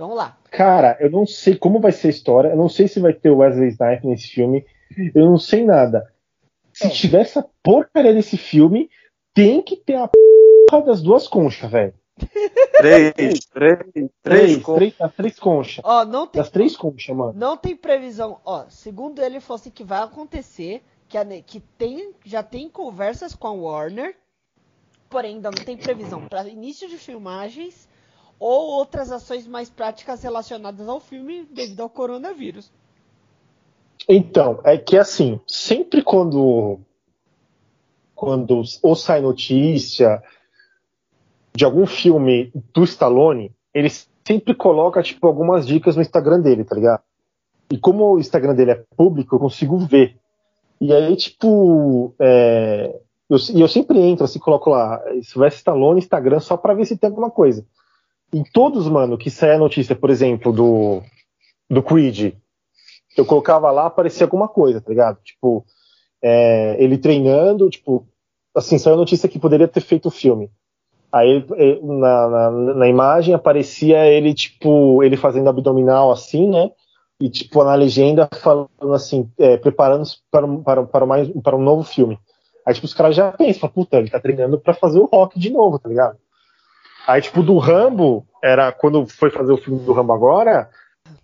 Vamos lá. Cara, eu não sei como vai ser a história. Eu não sei se vai ter o Wesley Snipes nesse filme. Eu não sei nada. Se é. tiver essa porcaria desse filme, tem que ter a porra das duas conchas, velho. Três, <laughs> três, três, três, três, as três conchas. Ó, não tem, das três conchas, mano. Não tem previsão. Ó, segundo ele, falou assim que vai acontecer, que, a, que tem, já tem conversas com a Warner, porém ainda não tem previsão para início de filmagens ou outras ações mais práticas relacionadas ao filme devido ao coronavírus. Então, é que assim, sempre quando quando ou sai notícia de algum filme do Stallone, ele sempre coloca tipo algumas dicas no Instagram dele, tá ligado? E como o Instagram dele é público, eu consigo ver. E aí, tipo, é, eu, eu sempre entro assim, coloco lá, Sylvester Stallone Instagram só para ver se tem alguma coisa em todos, mano, que sai a notícia, por exemplo, do, do Creed, eu colocava lá, aparecia alguma coisa, tá ligado? Tipo, é, ele treinando, tipo, assim, saiu a notícia que poderia ter feito o filme. Aí na, na, na, imagem aparecia ele, tipo, ele fazendo abdominal assim, né? E, tipo, na legenda falando assim, é, preparando-se para, para, para, para um novo filme. Aí, tipo, os caras já pensam, puta, ele tá treinando para fazer o rock de novo, tá ligado? Aí, tipo, do Rambo, era quando foi fazer o filme do Rambo agora,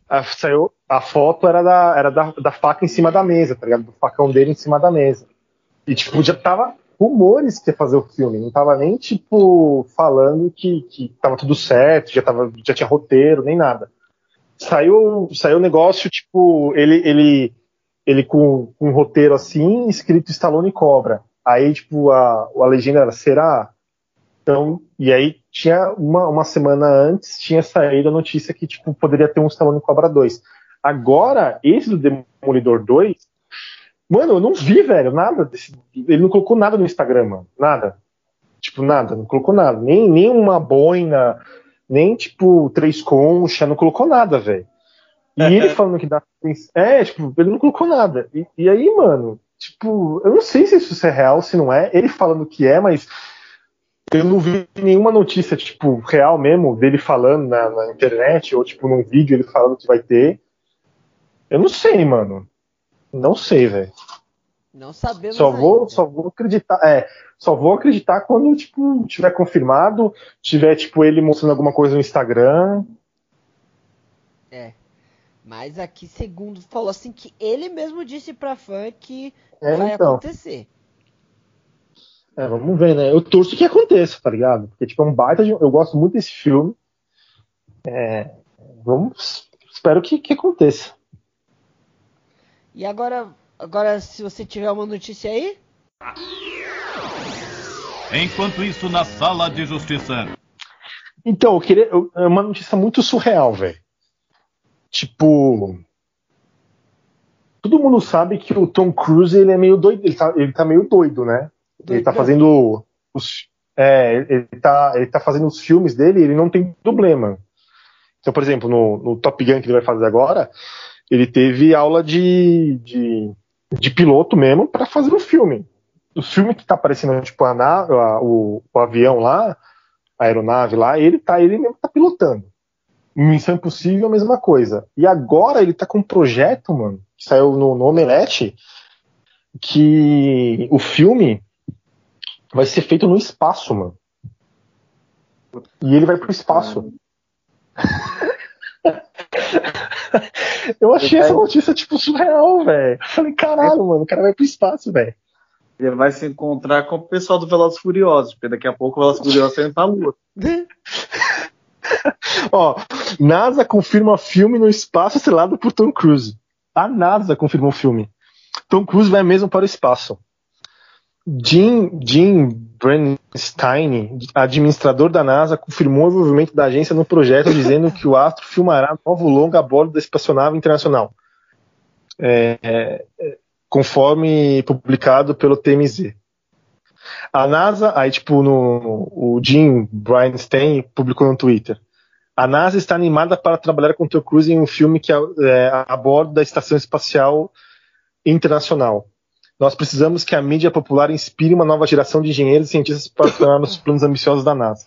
a, saiu, a foto era, da, era da, da faca em cima da mesa, tá ligado? Do facão dele em cima da mesa. E, tipo, já tava rumores que ia fazer o filme, não tava nem, tipo, falando que, que tava tudo certo, já, tava, já tinha roteiro, nem nada. Saiu, saiu negócio, tipo, ele, ele ele com, com um roteiro assim, escrito Stallone Cobra. Aí, tipo, a, a legenda era, será? Então, e aí tinha uma, uma semana antes, tinha saído a notícia que, tipo, poderia ter um Stallone Cobra 2. Agora, esse do Demolidor 2, mano, eu não vi, velho, nada desse, Ele não colocou nada no Instagram, mano. Nada. Tipo, nada, não colocou nada. Nem, nem uma boina, nem, tipo, três conchas, não colocou nada, velho. E ele falando que dá. É, tipo, ele não colocou nada. E, e, aí, mano, tipo, eu não sei se isso é real, se não é. Ele falando que é, mas eu não vi nenhuma notícia, tipo, real mesmo, dele falando na, na internet, ou, tipo, num vídeo ele falando que vai ter. Eu não sei, mano. Não sei, velho. Não sabemos só vou, ainda. só vou acreditar, é, só vou acreditar quando tipo tiver confirmado, tiver tipo ele mostrando alguma coisa no Instagram. É. Mas aqui segundo falou assim que ele mesmo disse pra fã que É, vai então. acontecer. É, vamos ver, né? Eu torço que aconteça, tá ligado? Porque tipo é um baita de, eu gosto muito desse filme. É, vamos, espero que, que aconteça. E agora, agora se você tiver uma notícia aí, Enquanto isso, na sala de justiça. Então, eu queria. eu- É uma notícia muito surreal, velho. Tipo. Todo mundo sabe que o Tom Cruise ele é meio doido. Ele tá, ele tá meio doido, né? Ele tá fazendo. Os, é, ele, tá, ele tá fazendo os filmes dele e ele não tem dublê, mano. Então, por exemplo, no, no Top Gun que ele vai fazer agora, ele teve aula de, de, de piloto mesmo pra fazer o filme. O filme que tá aparecendo, tipo, a, a- o, o avião lá, a aeronave lá, ele tá, ele mesmo tá pilotando. Missão Impossível, a mesma coisa. E agora ele tá com um projeto, mano, que saiu no, no Omelete, que o filme vai ser feito no espaço, mano. E ele vai pro espaço. <laughs> Eu achei essa notícia, tipo, surreal, velho. Falei, caralho, mano, o cara vai pro espaço, velho. Ele vai se encontrar com o pessoal do Velozes Furiosos, porque daqui a pouco o Velozes Furiosos vai pra lua. <laughs> Ó, NASA confirma filme no espaço selado por Tom Cruise. A NASA confirmou o filme. Tom Cruise vai mesmo para o espaço. Jim, Jim Bernstein, administrador da NASA, confirmou o envolvimento da agência no projeto, dizendo que o astro filmará novo longa a bordo da espaçonave internacional. É, é, conforme publicado pelo TMZ. A NASA, aí tipo no o Jim Bernstein publicou no Twitter. A NASA está animada para trabalhar com Tom Cruise em um filme que é, é a bordo da Estação Espacial Internacional. Nós precisamos que a mídia popular inspire uma nova geração de engenheiros e cientistas para tornar os planos ambiciosos da NASA.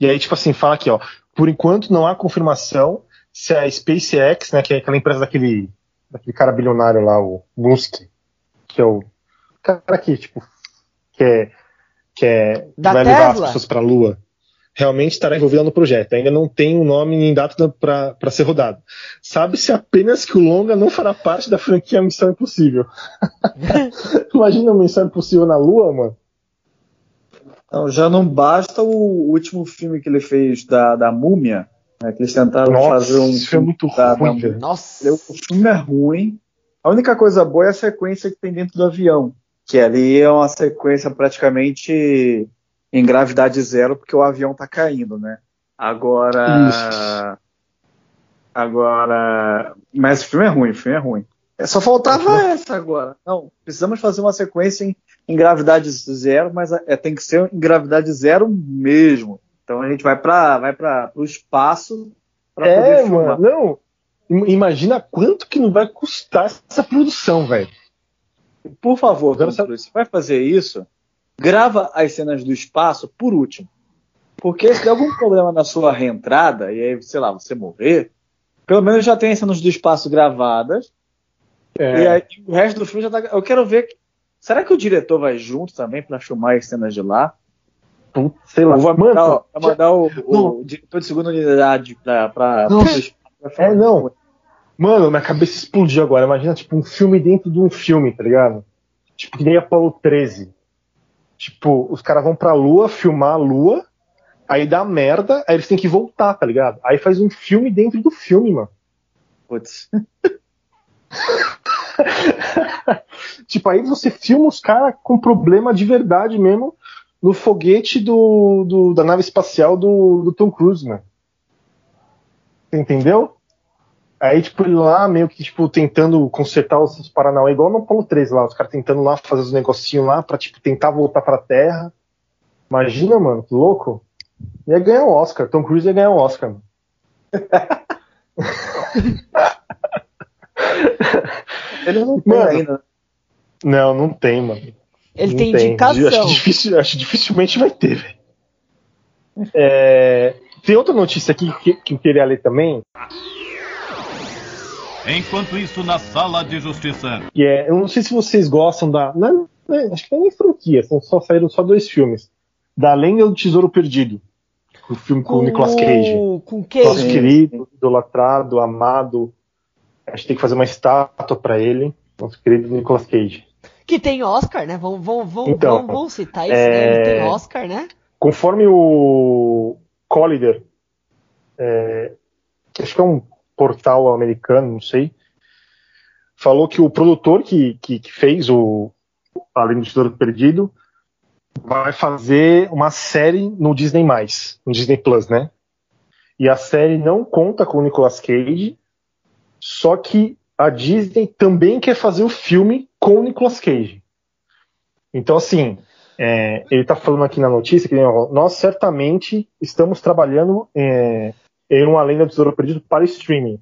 E aí, tipo assim, fala aqui, ó. Por enquanto não há confirmação se a SpaceX, né, que é aquela empresa daquele, daquele cara bilionário lá, o Musk, que é o cara que, tipo, que é, que é, vai levar as Tesla? pessoas para a Lua, realmente estará envolvida no projeto. Ainda não tem um nome nem data para ser rodado. Sabe-se apenas que o longa não fará parte da franquia Missão Impossível. <laughs> Imagina a Missão Impossível na Lua, mano. Então, já não basta o último filme que ele fez da, da Múmia, né, que eles tentaram Nossa, fazer um isso é muito da- ruim, da-. Nossa. O filme é ruim. A única coisa boa é a sequência que tem dentro do avião. Que ali é uma sequência praticamente em gravidade zero, porque o avião tá caindo, né? Agora. Agora. Mas o filme é ruim, o filme é ruim. É, Só faltava essa agora. Não, precisamos fazer uma sequência em, em gravidade zero, mas é, tem que ser em gravidade zero mesmo. Então a gente vai para vai para o espaço para É, poder filmar. mano, não. Im- Imagina quanto que não vai custar essa produção, velho. Por favor, Cruise, se vai fazer isso, grava as cenas do espaço por último. Porque se der algum problema na sua reentrada, e aí, sei lá, você morrer, pelo menos já tem as cenas do espaço gravadas, É, e aí o resto do filme já tá. Eu quero ver. Será que o diretor vai junto também para filmar as cenas de lá? sei lá. Ou vai Mano, mandar, vai mandar o, o diretor de segunda unidade pra. pra, Não. pra? É, não. Mano, minha cabeça explodiu agora. Imagina, tipo, um filme dentro de um filme, tá ligado? Tipo, que nem Apolo 13. Tipo, os caras vão pra lua, filmar a lua, aí dá merda, aí eles têm que voltar, tá ligado? Aí faz um filme dentro do filme, mano. Putz. <laughs> tipo, aí você filma os caras com problema de verdade mesmo no foguete do, do da nave espacial do, do Tom Cruise, mano. Entendeu? Aí, tipo, ele lá meio que, tipo, tentando consertar os Paranauê, igual no Apolo 13 lá, os caras tentando lá fazer os negocinhos lá pra, tipo, tentar voltar pra Terra. Imagina, mano, que louco. Ia ganhar o um Oscar, Tom Cruise ia ganhar o um Oscar, mano. <laughs> ele não tem mano, ainda. Não, não tem, mano. Ele não tem, tem indicação. Acho, difícil, acho dificilmente vai ter, velho. É, tem outra notícia aqui que, que eu queria ler também. Enquanto isso, na sala de justiça. Que é, eu não sei se vocês gostam da. Não, é, acho que não é nem franquia, são só saíram só dois filmes. Da Lenda do Tesouro Perdido. O filme com, com o Nicolas Cage. Com quem? Nosso querido, idolatrado, amado. Acho que tem que fazer uma estátua para ele. Nosso querido Nicolas Cage. Que tem Oscar, né? Vamos, vamos, vamos, então, vamos, vamos citar isso, é... né? Ele tem Oscar, né? Conforme o Collider, é... acho que é um portal americano, não sei, falou que o produtor que, que, que fez o Além do Tesouro Perdido vai fazer uma série no Disney+, no Disney Plus, né? E a série não conta com o Nicolas Cage, só que a Disney também quer fazer o filme com o Nicolas Cage. Então, assim, é, ele está falando aqui na notícia que nós certamente estamos trabalhando é, em uma lenda do Tesouro Perdido para streaming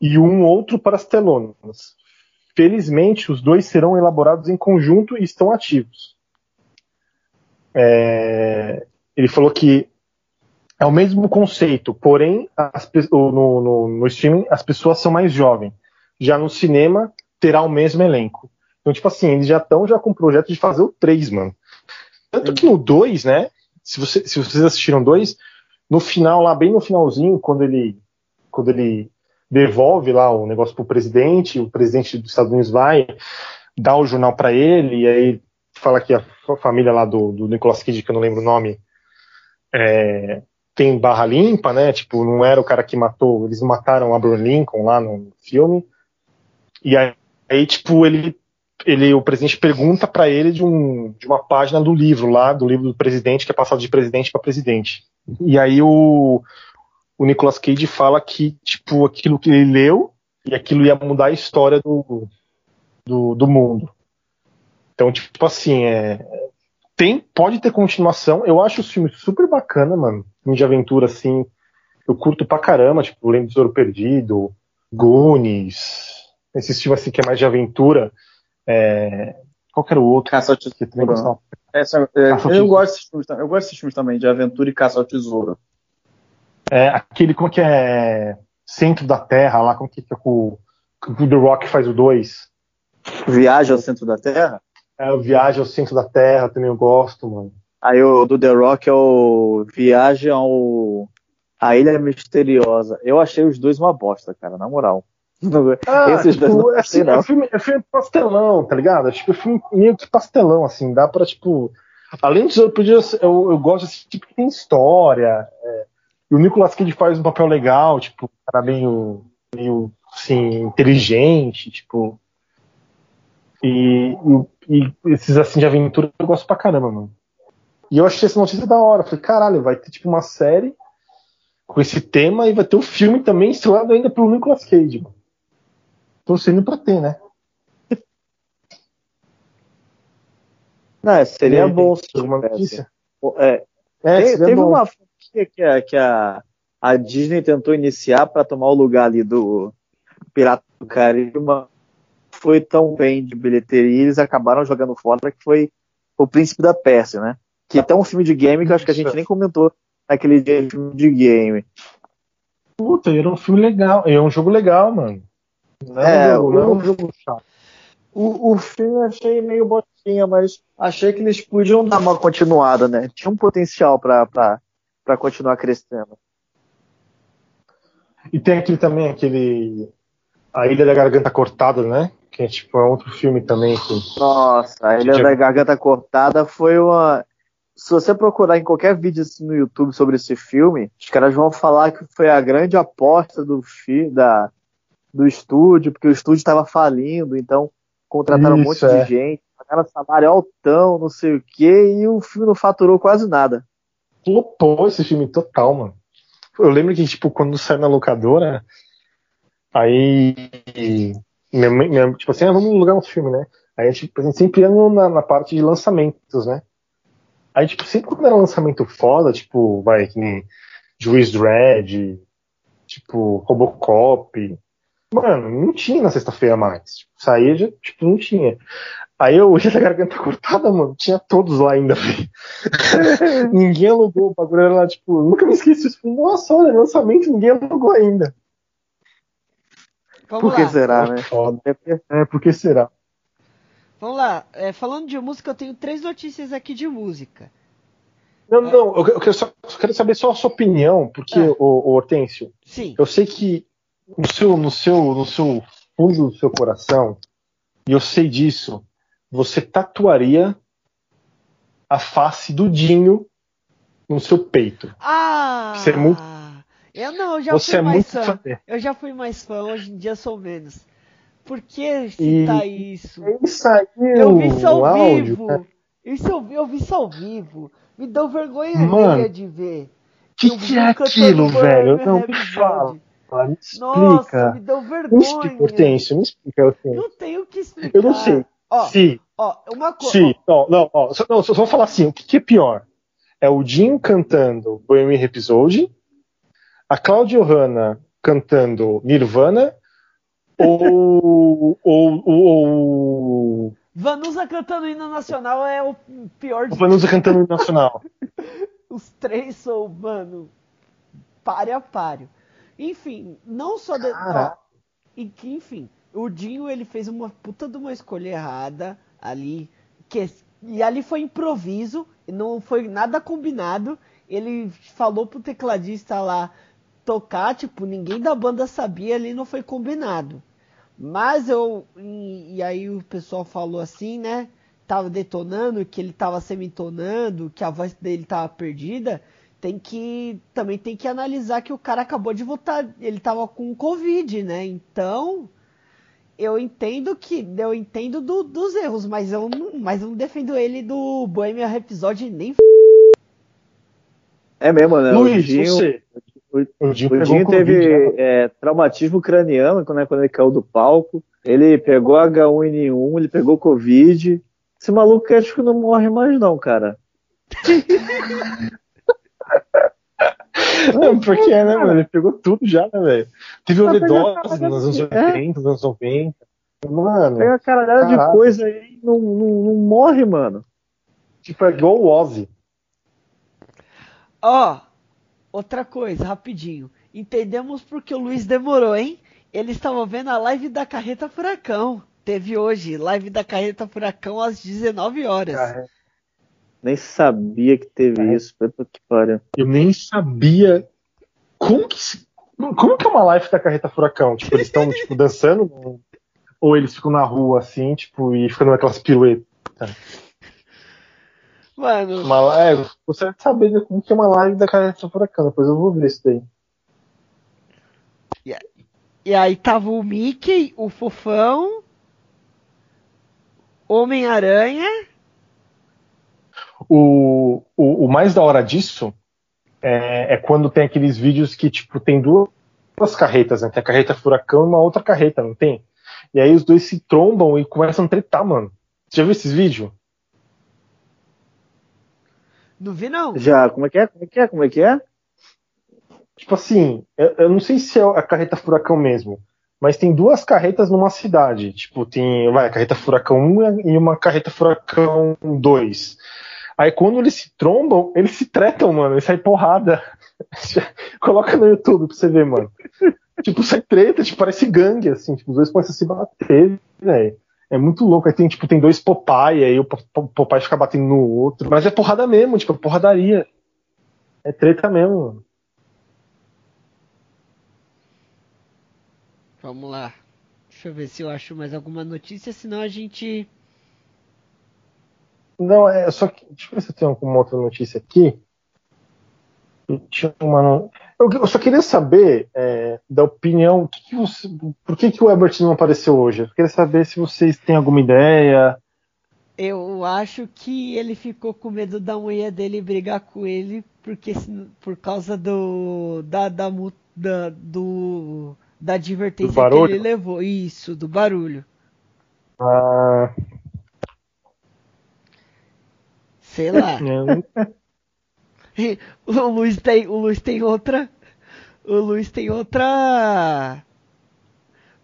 e um outro para as telonas. Felizmente, os dois serão elaborados em conjunto e estão ativos. É, ele falou que é o mesmo conceito, porém, as, no, no, no, streaming as pessoas são mais jovens. Já no cinema, terá o mesmo elenco. Então, tipo assim, eles já estão já com o projeto de fazer o 3, mano. Tanto que no 2, né? Se, você, se vocês assistiram dois, no final, lá, bem no finalzinho, quando ele, quando ele devolve lá o negócio pro presidente, o presidente dos Estados Unidos vai, dá o jornal para ele, e aí fala que a família lá do, do Nicolas Cage, que eu não lembro o nome, é, tem barra limpa, né? Tipo, não era o cara que matou, eles mataram Abraham Lincoln lá no filme. E aí, aí tipo, ele, ele, o presidente pergunta para ele de, um, de uma página do livro lá, do livro do presidente, que é passado de presidente para presidente. E aí o, o Nicolas Cage fala que, tipo, aquilo que ele leu e aquilo ia mudar a história do, do, do mundo. Então, tipo assim, é, tem, pode ter continuação. Eu acho o filme super bacana, mano. De aventura, assim. Eu curto pra caramba, tipo, Lembro do Tesouro Perdido, Goonies. Esse filme, assim, que é mais de aventura. É... Qual que era o outro? Caça ao Tesouro. Essa, é, Caça eu, gosto desses filmes, eu gosto desses filmes também, de aventura e caça ao tesouro. É, aquele, como que é? Centro da Terra, lá, como que é com o The Rock faz o 2? Viagem ao Centro da Terra? É, o Viagem ao Centro da Terra também eu gosto, mano. Aí o do The Rock é o Viagem ao. A Ilha Misteriosa. Eu achei os dois uma bosta, cara, na moral. Ah, Esses tipo, dois é, assim, é, filme, é filme pastelão, tá ligado? É tipo filme meio que pastelão, assim, dá pra, tipo. Além disso, eu, podia, eu, eu gosto desse tipo que tem história. É, e o Nicolas Cage faz um papel legal, tipo, cara meio, meio assim, inteligente, tipo. E, e, e, esses assim de aventura eu gosto pra caramba, mano. E eu achei essa notícia da hora. Falei, caralho, vai ter tipo uma série com esse tema e vai ter um filme também estrelado ainda pelo Nicolas Cage, mano. Torcendo pra ter, né? <laughs> Não, seria é, bom se alguma notícia. É, é, teve uma franquia que, a, que a, a Disney tentou iniciar para tomar o lugar ali do Pirata do Caribe, foi tão bem de bilheteria e eles acabaram jogando fora que foi o Príncipe da Pérsia, né? Que é até um filme de game que eu acho que a gente nem comentou naquele dia de filme de game. Puta, era um filme legal, é um jogo legal, mano. Não é, um jogo, o, não é um jogo chato. O, o filme eu achei meio botinha, mas achei que eles podiam dar uma continuada, né? Tinha um potencial para continuar crescendo. E tem aquele também, aquele. A Ilha da Garganta Cortada, né? que é tipo é outro filme também. Que... Nossa, a Ilha da Garganta Cortada foi uma. Se você procurar em qualquer vídeo assim, no YouTube sobre esse filme, os caras vão falar que foi a grande aposta do fi... da... do estúdio, porque o estúdio estava falindo, então contrataram um monte Isso, é. de gente, pagaram salário altão, não sei o quê, e o filme não faturou quase nada. Flopou esse filme total, mano. Eu lembro que, tipo, quando saiu na locadora, aí. Minha, mãe- minha, tipo assim, ah, vamos alugar um filme, né? Aí a gente, a gente sempre ia na, na parte de lançamentos, né? Aí, tipo, sempre quando era lançamento foda, tipo, vai, que nem Juiz Dredd, tipo, Robocop. Mano, não tinha na sexta-feira mais. Tipo, saía, já, tipo, não tinha. Aí eu ia <laughs> da garganta cortada, mano, tinha todos lá ainda, <laughs> velho. ninguém alugou, o bagulho era lá, tipo, nunca me esqueci disso. Nossa, olha, lançamento, ninguém alugou ainda. Vamos Por que lá. será, né? É porque- É, por que será? Vamos lá. É, falando de música, eu tenho três notícias aqui de música. Não, não, eu, eu quero, só, eu quero saber só a sua opinião, porque, Ah. o, Hortêncio, Sim. eu sei que no seu, no seu, no seu fundo do seu coração, e eu sei disso, você tatuaria a face do Dinho no seu peito. Ah! Você é muito- Eu não, eu já você fui é mais fã. fã. Eu já fui mais fã, hoje em dia sou menos. Por que E- citar isso? Isso aí, Eu vi isso ao áudio, vivo. né? Isso eu vi, eu vi isso ao vivo. Me deu vergonha Mano, de ver. que Eu que é aquilo, velho? Não, me Rhapsody. Fala. Me Nossa, explica. me deu Me vergonha. explica, Hortêncio, me explica, Hortêncio. Não tenho o que explicar. Eu não sei. Ó, Se, ó, uma coisa. se, não, não, ó, só, não, só vou falar assim, o que, que é pior? É o Dinho cantando Bohemian Rhapsody, a Claudia Hanna cantando Nirvana, <laughs> ou, ou, ou, ou Vanusa cantando hino nacional é o pior de Vanusa cantando o Nacional. <laughs> Os três são, mano, páreo a páreo. Enfim, não só... De, e que, enfim, o Dinho, ele fez uma puta de uma escolha errada ali. Que, e ali foi improviso, não foi nada combinado. Ele falou pro tecladista lá tocar, tipo, ninguém da banda sabia, ali não foi combinado. Mas eu. E, e aí o pessoal falou assim, né? Tava detonando, que ele tava semitonando, que a voz dele tava perdida. Tem que. Também tem que analisar que o cara acabou de voltar. Ele tava com Covid, né? Então. Eu entendo que. Eu entendo do- dos erros, mas eu, não, mas eu não defendo ele do Bohemian Rhapsody nem. É mesmo, né? o Luiz, Dinho, você. o- O Dinho o Dinho Covid, teve né? é, traumatismo craniano quando, quando ele caiu do palco. Ele pegou H1N1, ele pegou Covid. Esse maluco acho que não morre mais, não, cara. <laughs> Não, porque, né, mano? Ele pegou tudo já, né, velho? Teve overdose cara nos anos assim, é. 80, nos anos 90. Mano, Pega a caralhada de Caraca. coisa aí e não, não, não morre, mano. tipo, é igual o Ozzy. Ó, outra coisa, rapidinho. Entendemos porque o Luiz demorou, hein? Ele estava vendo a live da Carreta Furacão. Teve hoje, live da Carreta Furacão às 19 horas. Nem sabia que teve É. isso. Puta que pariu. Eu nem sabia como que se- como que é uma live da carreta furacão? Tipo, eles estão tipo dançando ou eles ficam na rua assim, tipo, e ficam naquelas piruetas. Mano, Uma live, você vai saber como que é uma live da carreta furacão, depois eu vou ver isso daí. e aí tava o Mickey, o Fofão, Homem-Aranha. O, o, o mais da hora disso é, é quando tem aqueles vídeos que, tipo, tem duas, duas carretas, né? Tem a carreta furacão e uma outra carreta, não tem? E aí os dois se trombam e começam a tretar, mano. Você já viu esses vídeos? Não vi não. Já, como é que é? Como é que é? Como é que é? Tipo assim, eu, eu não sei se é a carreta furacão mesmo, mas tem duas carretas numa cidade. Tipo, tem vai, a carreta furacão 1 e uma carreta furacão 2. Aí quando eles se trombam, eles se tretam, mano, e sai porrada. <laughs> Coloca no YouTube pra você ver, mano. tipo, sai treta, tipo, parece gangue, assim, tipo, os dois começam a se bater, velho. É muito louco. Aí tem, tipo, tem dois Popeye, aí o Po- Po- Popeye fica batendo no outro. Mas é porrada mesmo, tipo, é porradaria. É treta mesmo, mano. Vamos lá. Deixa eu ver se eu acho mais alguma notícia, senão a gente. Não, é só que. Deixa eu ver se eu tenho alguma outra notícia aqui. Tinha uma. Eu, só queria saber é, da opinião, que que você, por que, que o Ebert não apareceu hoje? Eu queria saber se vocês têm alguma ideia. Eu acho que ele ficou com medo da mulher dele brigar com ele, porque por causa do da, da, da, do, da advertência Do que ele levou. Isso, do barulho. Ah, Sei lá. é, o Luiz tem, o Luiz tem outra. O Luiz tem outra.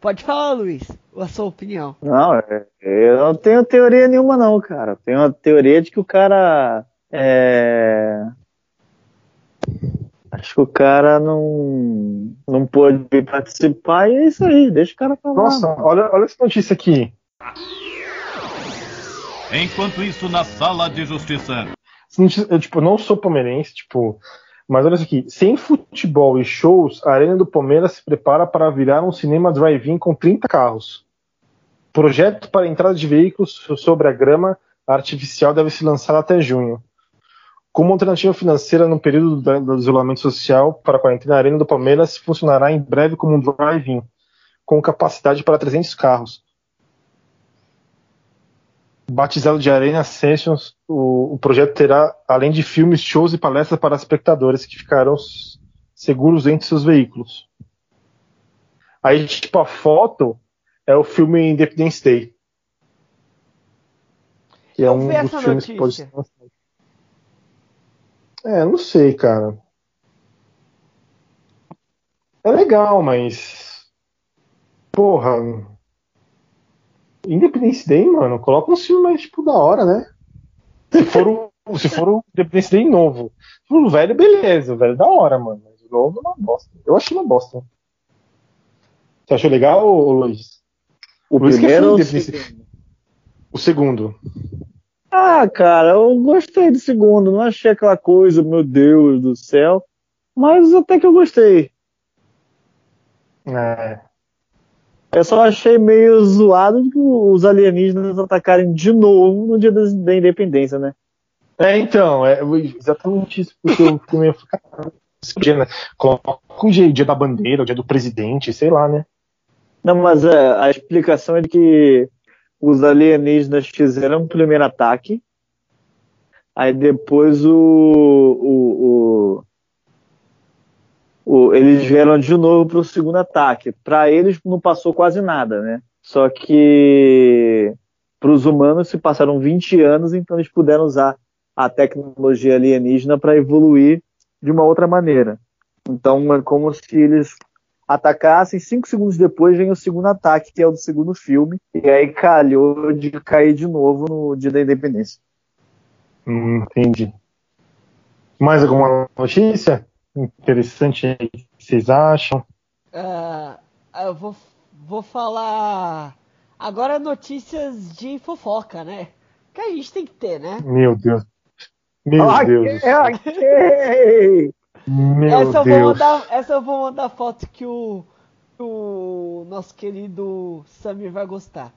Pode falar, Luiz, a sua opinião. Não, é- eu não tenho teoria nenhuma, não, cara. Tenho a teoria de que o cara. É... Acho que o cara não, não pôde participar e é isso aí, deixa o cara falar. nossa, olha, olha essa notícia aqui. Enquanto isso, na sala de justiça. Eu, tipo, não sou palmeirense, tipo, mas olha isso aqui. Sem futebol e shows, a Arena do Palmeiras se prepara para virar um cinema drive-in com 30 carros. Projeto para entrada de veículos sobre a grama artificial deve se lançar até junho. Como alternativa financeira no período do isolamento social para a quarentena, a Arena do Palmeiras funcionará em breve como um drive-in, com capacidade para 300 carros. Batizado de Arena Sessions, o, o projeto terá, além de filmes, shows e palestras para espectadores que ficarão seguros entre seus veículos. Aí, tipo, a foto é o filme Independence Day. Que é Eu um dos filmes que pode ser. É, não sei, cara. É legal, mas. Porra. Independence Day, mano, coloca um filme mais, tipo, da hora, né? Se for o, se for o Independence Day novo. Se for o velho, beleza, o velho é da hora, mano. Mas o novo é uma bosta. Eu achei uma bosta. Você achou legal, ô, Luiz? O que é primeiro segundo? O segundo. Ah, cara, eu gostei do segundo. Não achei aquela coisa, meu Deus do céu. Mas até que eu gostei. É. Eu só achei meio zoado os alienígenas atacarem de novo no dia da independência, né? É, então, é exatamente isso, porque eu cara, esse dia, né? Coloca o dia, dia da bandeira, o dia do presidente, sei lá, né? Não, mas é, a explicação é de que os alienígenas fizeram um primeiro ataque, aí depois o, o, o- o- eles vieram de novo para o segundo ataque. Para eles não passou quase nada, né? Só que para os humanos se passaram 20 anos, então eles puderam usar a tecnologia alienígena para evoluir de uma outra maneira. Então é como se eles atacassem, cinco segundos depois vem o segundo ataque, que é o do segundo filme, e aí calhou de cair de novo no dia da independência. Hum, entendi. Mais alguma notícia interessante aí que vocês acham? Ah, eu vou, vou falar agora notícias de fofoca, né? Que a gente tem que ter, né? Meu Deus. Meu Deus. do céu. ok! Meu essa, eu vou Deus. mandar, essa eu vou mandar foto que o, que o nosso querido Samir vai gostar.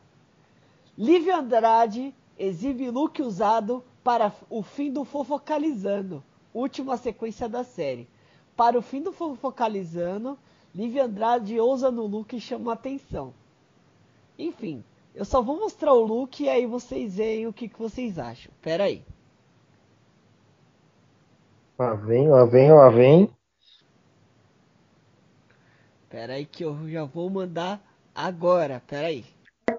Lívia Andrade exibe look usado para o fim do Fofocalizando, última sequência da série. Para o fim do Fofocalizando, Lívia Andrade ousa no look e chama atenção. Enfim, eu só vou mostrar o look e aí vocês veem o que, que vocês acham. Pera aí. Lá vem, lá vem, lá vem. Pera aí que eu já vou mandar agora. Pera aí.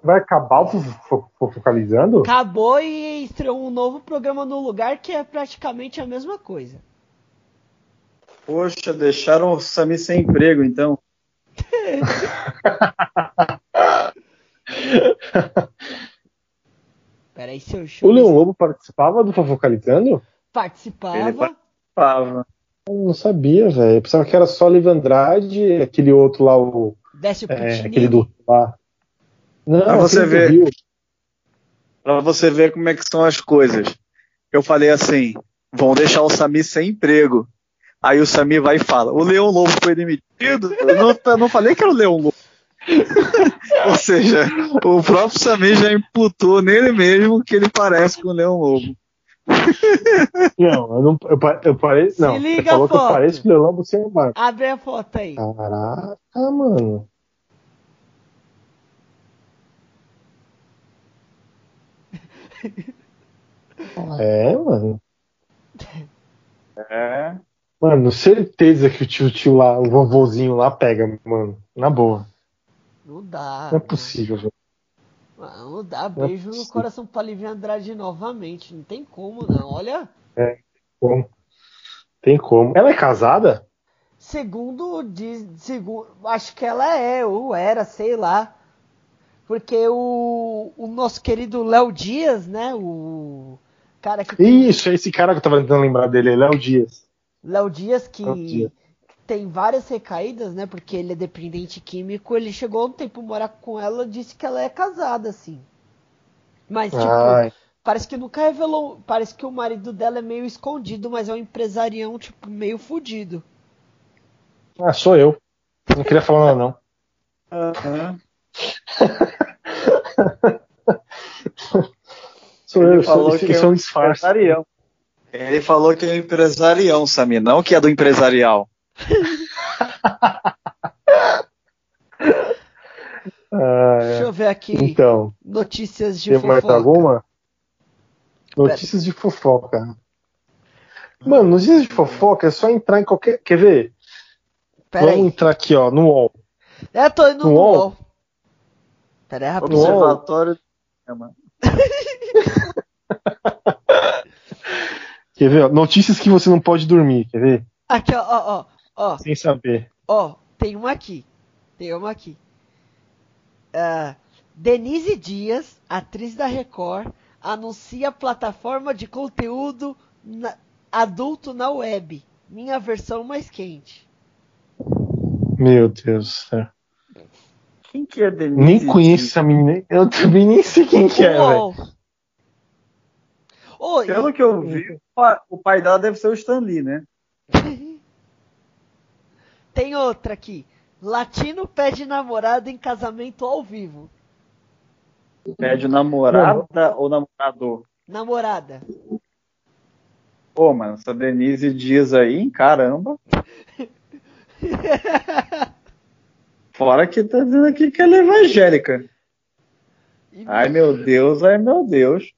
Vai acabar o fo- fo- fo- focalizando? Acabou e estreou um novo programa no lugar que é praticamente a mesma coisa. Poxa, deixaram o Sami sem emprego, então. <laughs> Peraí, se eu O. Leão Lobo participava do Fofocalizando? Participava. Ele participava. Eu não sabia, velho. Eu pensava que era só Liv Andrade, aquele outro lá, o. Desce o É, aquele do. Lá. Não, Pra você ver. Rio. Pra você ver como é que são as coisas. Eu falei assim: vão deixar o Sami sem emprego. Aí o Sami vai e fala: o Leão Lobo foi demitido? Eu não, eu não falei que era o Leão Lobo. <laughs> Ou seja, o próprio Sami já imputou nele mesmo que ele parece com o Leão Lobo. <laughs> Não, eu não. Eu, eu parei. Se Não, liga você falou a que eu foto. pareço que o você é um barco. Abre a foto aí. Caraca, mano. <laughs> É, mano. É. Mano, certeza que o tio, tio lá, o vovozinho lá pega, mano. Na boa. Não dá. Não é possível, velho. Não, não dá. Não é Beijo no possível. coração pra Lívia Andrade novamente. Não tem como, não. Olha. Como? Tem como. Ela é casada? Segundo diz, segundo, acho que ela é ou era, sei lá. Porque o, o nosso querido Léo Dias, né, o cara que Isso, é esse cara que eu tava tentando lembrar dele, Léo Dias. Léo Dias que Dias. tem várias recaídas, né, porque ele é dependente químico, ele chegou um tempo morar com ela, disse que ela é casada assim. Mas tipo, Ai, parece que nunca revelou, parece que o marido dela é meio escondido, mas é um empresarião tipo meio fudido. ah, sou eu. Não queria falar nada, não. Aham. <laughs> Sou Ele eu, falou sou, que isso é é um um disfarce. empresarião. Ele falou que é um empresarião, Samir, não que é do empresarial. <laughs> Ah, Deixa é. eu ver aqui Então, notícias de tem mais fofoca. alguma? Notícias de fofoca. Mano, notícias de fofoca é só entrar em qualquer. Quer ver? Pera Vamos aí. entrar aqui, ó, no UOL. É, tô indo no No UOL? UOL. Pera aí, rapidinho. Observatório do cinema. <laughs> Quer ver? ó? Notícias que você não pode dormir, quer ver? Aqui, ó, ó, ó, Sem saber. ó, tem uma aqui. Tem uma aqui. Ah, Denise Dias, atriz da Record, anuncia plataforma de conteúdo na- adulto na web. Minha versão mais quente. Meu Deus do céu. Quem que é Denise? Nem conheço essa menina. Eu também nem sei quem que é, velho. Ô, Pelo que eu vi, o pa- o pai dela deve ser o Stan Lee, né? <laughs> Tem outra aqui. Latino pede namorada em casamento ao vivo. Pede namorada ou namorador? Namorada. Pô, mano, essa Denise Dias aí, caramba. <laughs> Fora que tá dizendo aqui que ela é evangélica. Ai, meu Deus, ai, meu Deus.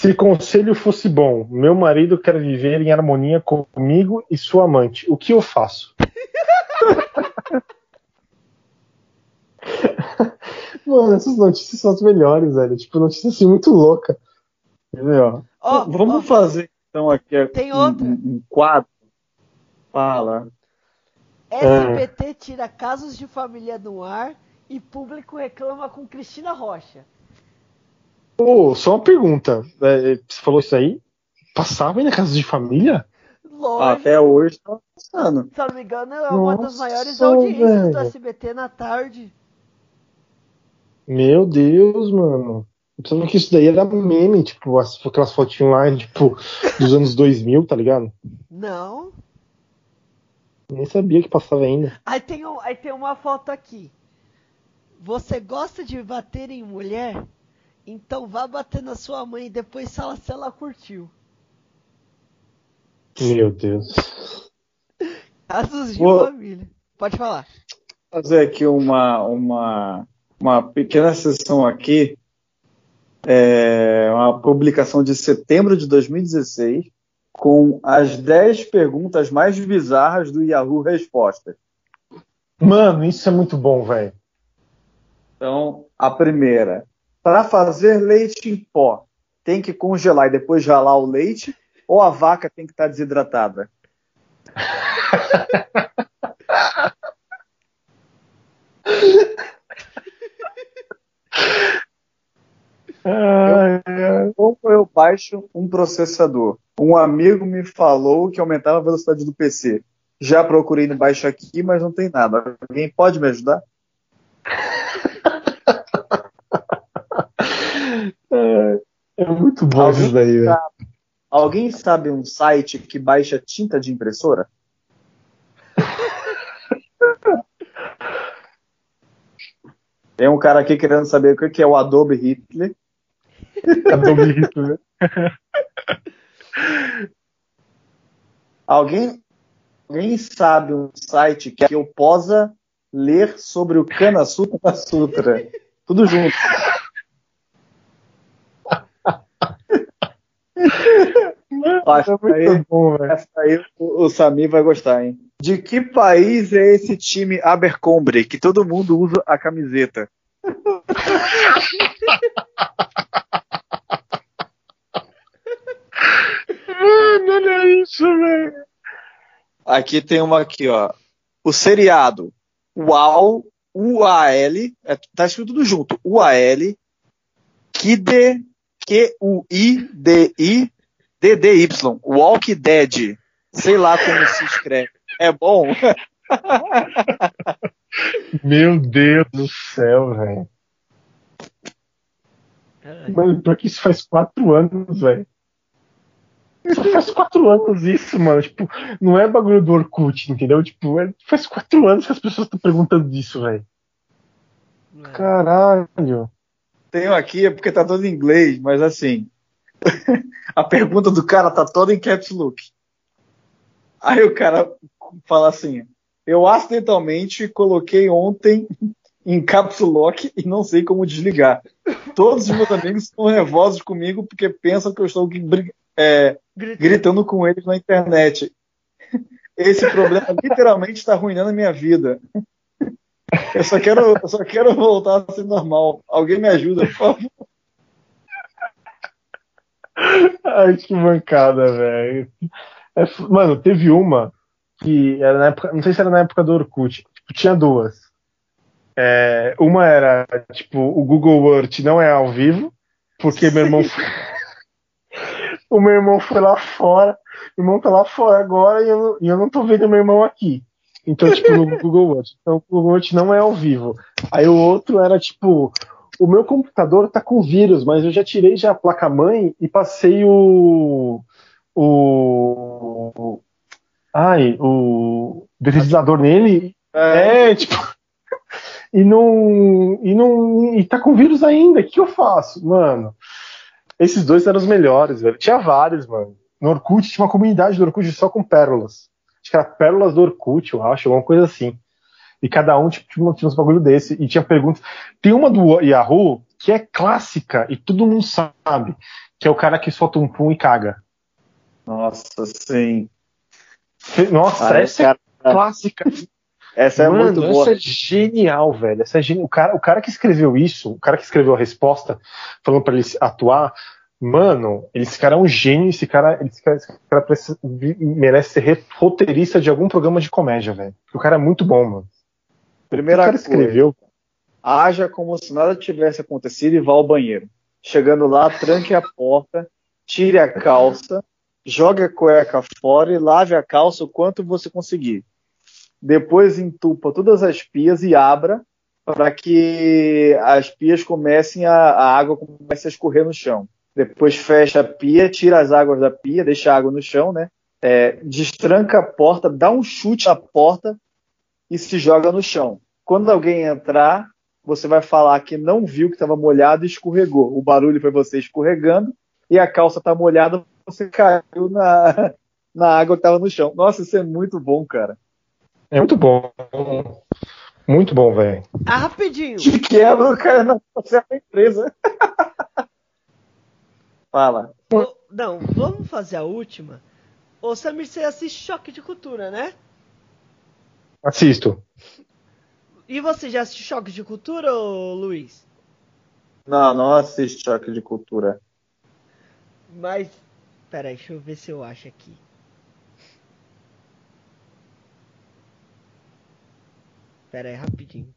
Se conselho fosse bom, meu marido quer viver em harmonia comigo e sua amante. O que eu faço? <laughs> Mano, essas notícias são as melhores, velho. Tipo, notícia assim muito louca. Ó? Ó, Vamos ó, fazer então aqui Tem um, outra. um- um quadro. Fala. SBT tira casos de família do ar e público reclama com Cristina Rocha. Ô, só uma pergunta. É, você falou isso aí? Passava aí na casa de família? Lógico. Até hoje tá passando. Se eu não me engano, é uma das maiores audiências do velho. SBT na tarde. Meu Deus, mano. Eu pensava que isso daí era meme, tipo, as- aquelas fotinhas lá, tipo, dos anos <laughs> 2000, tá ligado? Não. Nem sabia que passava ainda. Aí tem, aí tem uma foto aqui. Você gosta de bater em mulher? Então vá bater na sua mãe e depois fala se ela curtiu. Meu Deus. Casos de Vou- família. Pode falar. fazer aqui uma, uma, uma pequena sessão aqui. É uma publicação de setembro de 2016 com as 10 perguntas mais bizarras do Yahoo Respostas. Mano, isso é muito bom, velho. Então, a primeira. Para fazer leite em pó, tem que congelar e depois ralar o leite ou a vaca tem que estar desidratada? Ai, ai. Como eu baixo um processador? Um amigo me falou que aumentava a velocidade do PC. Já procurei no baixo aqui, mas não tem nada. Alguém pode me ajudar? É, é muito bom Alguém isso daí, velho. Alguém sabe um site que baixa tinta de impressora? <laughs> Tem um cara aqui querendo saber o que é o Adobe Hitler. Adobe <laughs> Hitler. Alguém, alguém sabe um site que eu possa ler sobre o Kana Sutra Sutra? Tudo junto. Acho é muito aí- bom, velho. Essa aí o, o Samir vai gostar, hein? De que país é esse time Abercrombie que todo mundo usa a camiseta? Mano, olha isso, velho. Aqui tem uma aqui, ó. O seriado UAL, UAL, é, tá escrito tudo junto. UAL, KID, Q-U-I-D-I, D-D-Y. Walk Dead. Sei lá como se escreve. É bom? <laughs> Meu Deus do céu, velho. Mano, pior que isso faz quatro anos, velho. Isso faz quatro anos isso, mano. Tipo, não é bagulho do Orkut, entendeu? Tipo, é- faz quatro anos que as pessoas estão perguntando disso, velho. é. Caralho. Tenho aqui é porque tá todo em inglês, mas assim. A pergunta do cara tá toda em caps look. Aí o cara fala assim: Eu acidentalmente coloquei ontem em caps lock e não sei como desligar. Todos os meus amigos estão nervosos comigo porque pensam que eu estou é, Grita. gritando com eles na internet. Esse problema literalmente está arruinando a minha vida. Eu só quero, eu só quero voltar a ser normal. Alguém me ajuda, por favor. Ai, que mancada, velho. É mano, teve uma que era na época, não sei se era na época do Orkut, tipo, tinha duas. É, uma era, tipo, o Google Earth não é ao vivo, porque meu irmão foi... <laughs> o meu irmão foi lá fora, meu irmão tá lá fora agora e eu, não- e eu não tô vendo meu irmão aqui. Então, tipo, no <laughs> Google Earth. Então, o Google Earth não é ao vivo. Aí o outro era, tipo, o meu computador tá com vírus, mas eu já tirei já a placa-mãe e passei o. O. Ai, o deslizador nele. É, tipo. <laughs> E não. E não. E tá com vírus ainda. O que eu faço? Mano. Esses dois eram os melhores, velho. Tinha vários, mano. No Orkut, tinha uma comunidade do Orkut só com pérolas. Acho que era pérolas do Orkut, eu acho, alguma coisa assim. E cada um tipo, tinha, tinha uns bagulho desse. E tinha perguntas. Tem uma do Yahoo que é clássica e todo mundo sabe. Que é o cara que solta um pum e caga. Nossa, sim. Nossa, essa cara, é clássica. essa é Mano, muito boa. essa é genial, velho. Essa é geni... o, cara, o cara que escreveu isso, o cara que escreveu a resposta, falando pra ele atuar, mano, esse cara é um gênio, esse cara, esse cara, esse cara merece ser roteirista de algum programa de comédia, velho. O cara é muito bom, mano. Primeira o cara coisa. escreveu. Haja como se nada tivesse acontecido e vá ao banheiro. Chegando lá, tranque a porta, tire a calça, jogue a cueca fora e lave a calça o quanto você conseguir. Depois entupa todas as pias e abra para que as pias comecem a, a água comece a escorrer no chão. Depois fecha a pia, tira as águas da pia, deixa a água no chão, né? É, destranca a porta, dá um chute na porta e se joga no chão. Quando alguém entrar, você vai falar que não viu que estava molhado e escorregou. O barulho foi você escorregando e a calça está molhada, você caiu na, <laughs> na água que estava no chão. Nossa, isso é muito bom, cara. É muito bom. Muito bom, velho. Ah, rapidinho. De quebra, o cara não consegue a empresa. <laughs> Fala. Não, vamos fazer a última. Ô, Samir, você assiste Choque de Cultura, né? Assisto. E você já assistiu Choque de Cultura, Luiz? Não, não assiste choque de cultura. Mas. Peraí, deixa eu ver se eu acho aqui. Pera aí, rapidinho.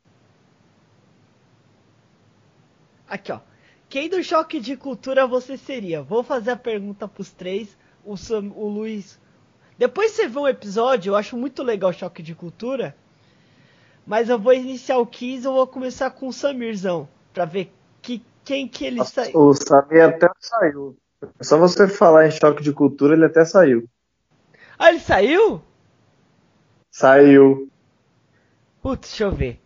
Aqui, ó. Quem do choque de cultura você seria? Vou fazer a pergunta pros três. O, Sam, o Luiz. Depois você vê um episódio, eu acho muito legal o choque de cultura. Mas eu vou iniciar o quiz, eu vou começar com o Samirzão. Pra ver que, quem que ele sai. O Samir até saiu. É só você falar em choque de cultura, ele até saiu. Ah, ele saiu? Saiu. Putz, deixa eu ver.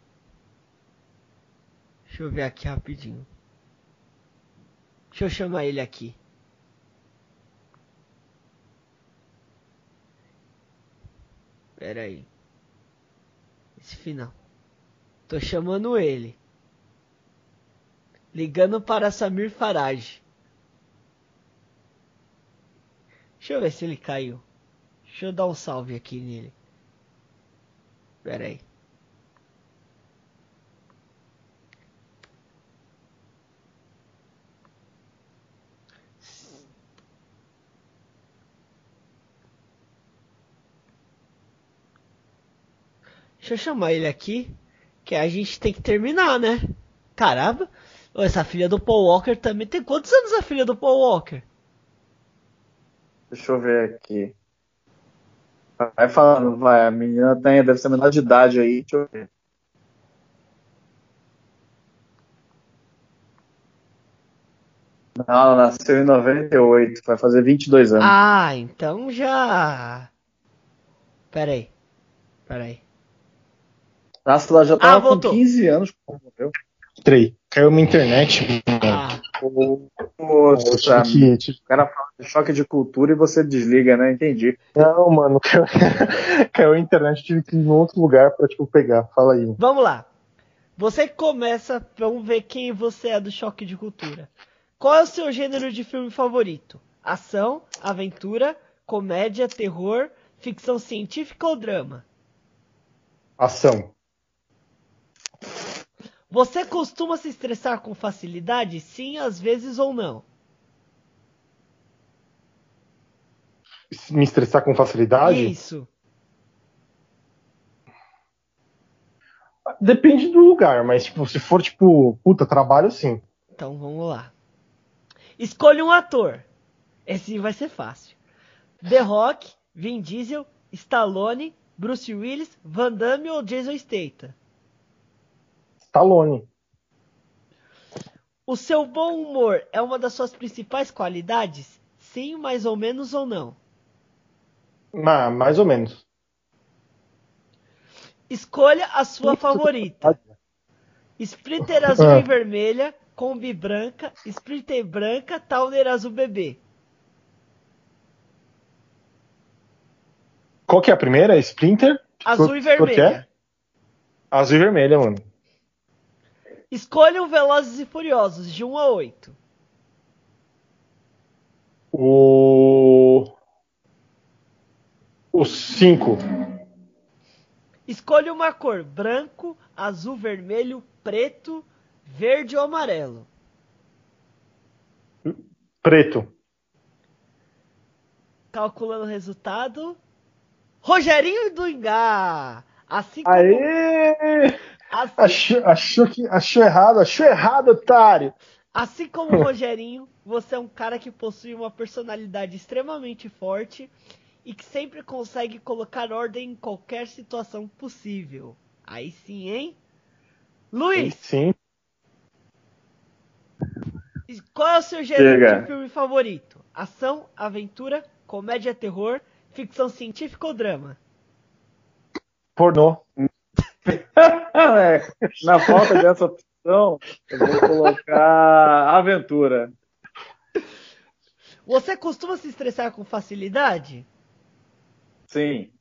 Deixa eu ver aqui rapidinho. Deixa eu chamar ele aqui. Pera aí. Esse final. Tô chamando ele. Ligando para Samir Farage. Deixa eu ver se ele caiu. Deixa eu dar um salve aqui nele. Pera aí. Deixa eu chamar ele aqui, que a gente tem que terminar, né? Caramba, essa filha do Paul Walker também tem quantos anos a filha do Paul Walker? Deixa eu ver aqui. Vai falando, vai. A menina tem, deve ser menor de idade aí. Deixa eu ver. Não, ela nasceu em 98, vai fazer 22 anos. Ah, então já. Pera aí. Nossa, ela já tava com voltou. 15 anos quando morreu. Caiu minha internet. Ah, Poxa, Que, o cara fala de choque de cultura e você desliga, né? Entendi. não, mano, caiu, <laughs> caiu a internet, tive que ir em outro lugar pra, tipo, pegar. Fala aí. vamos lá. Você que começa, vamos ver quem você é do choque de cultura. Qual é o seu gênero de filme favorito? Ação, aventura, comédia, terror, ficção científica ou drama? Ação. Você costuma se estressar com facilidade? Sim, às vezes ou não? Me estressar com facilidade? Isso. Depende do lugar, mas, tipo, se for, tipo, puta, trabalho, sim. Então vamos lá. Escolha um ator. Esse vai ser fácil. The Rock, Vin Diesel, Stallone, Bruce Willis, Van Damme ou Jason Statham? Stallone. O seu bom humor é uma das suas principais qualidades? Sim, mais ou menos ou não? Ma, mais ou menos. Escolha a sua favorita. Sprinter azul Ah. e vermelha, Kombi branca, Sprinter branca, Towner azul bebê. Qual que é a primeira? Sprinter? Azul e é? vermelha. Azul e vermelha, mano. Escolha o Velozes e Furiosos de 1 a 8. O. O 5. Escolha uma cor: branco, azul, vermelho, preto, verde ou amarelo. Preto. Calculando o resultado. Rogerinho do Ingá! Assim como, Aê! Assim, Achou, achou, que, achou errado, achou errado, otário. assim como o Rogerinho, você é um cara que possui uma personalidade extremamente forte e que sempre consegue colocar ordem em qualquer situação possível. Aí sim, hein? Luiz, Sim. qual é o seu gênero Chega. de filme favorito? Ação, aventura, comédia, terror, ficção científica ou drama? Pornô. <laughs> É, <laughs> Na falta dessa opção, eu vou colocar aventura. Você costuma se estressar com facilidade? Sim.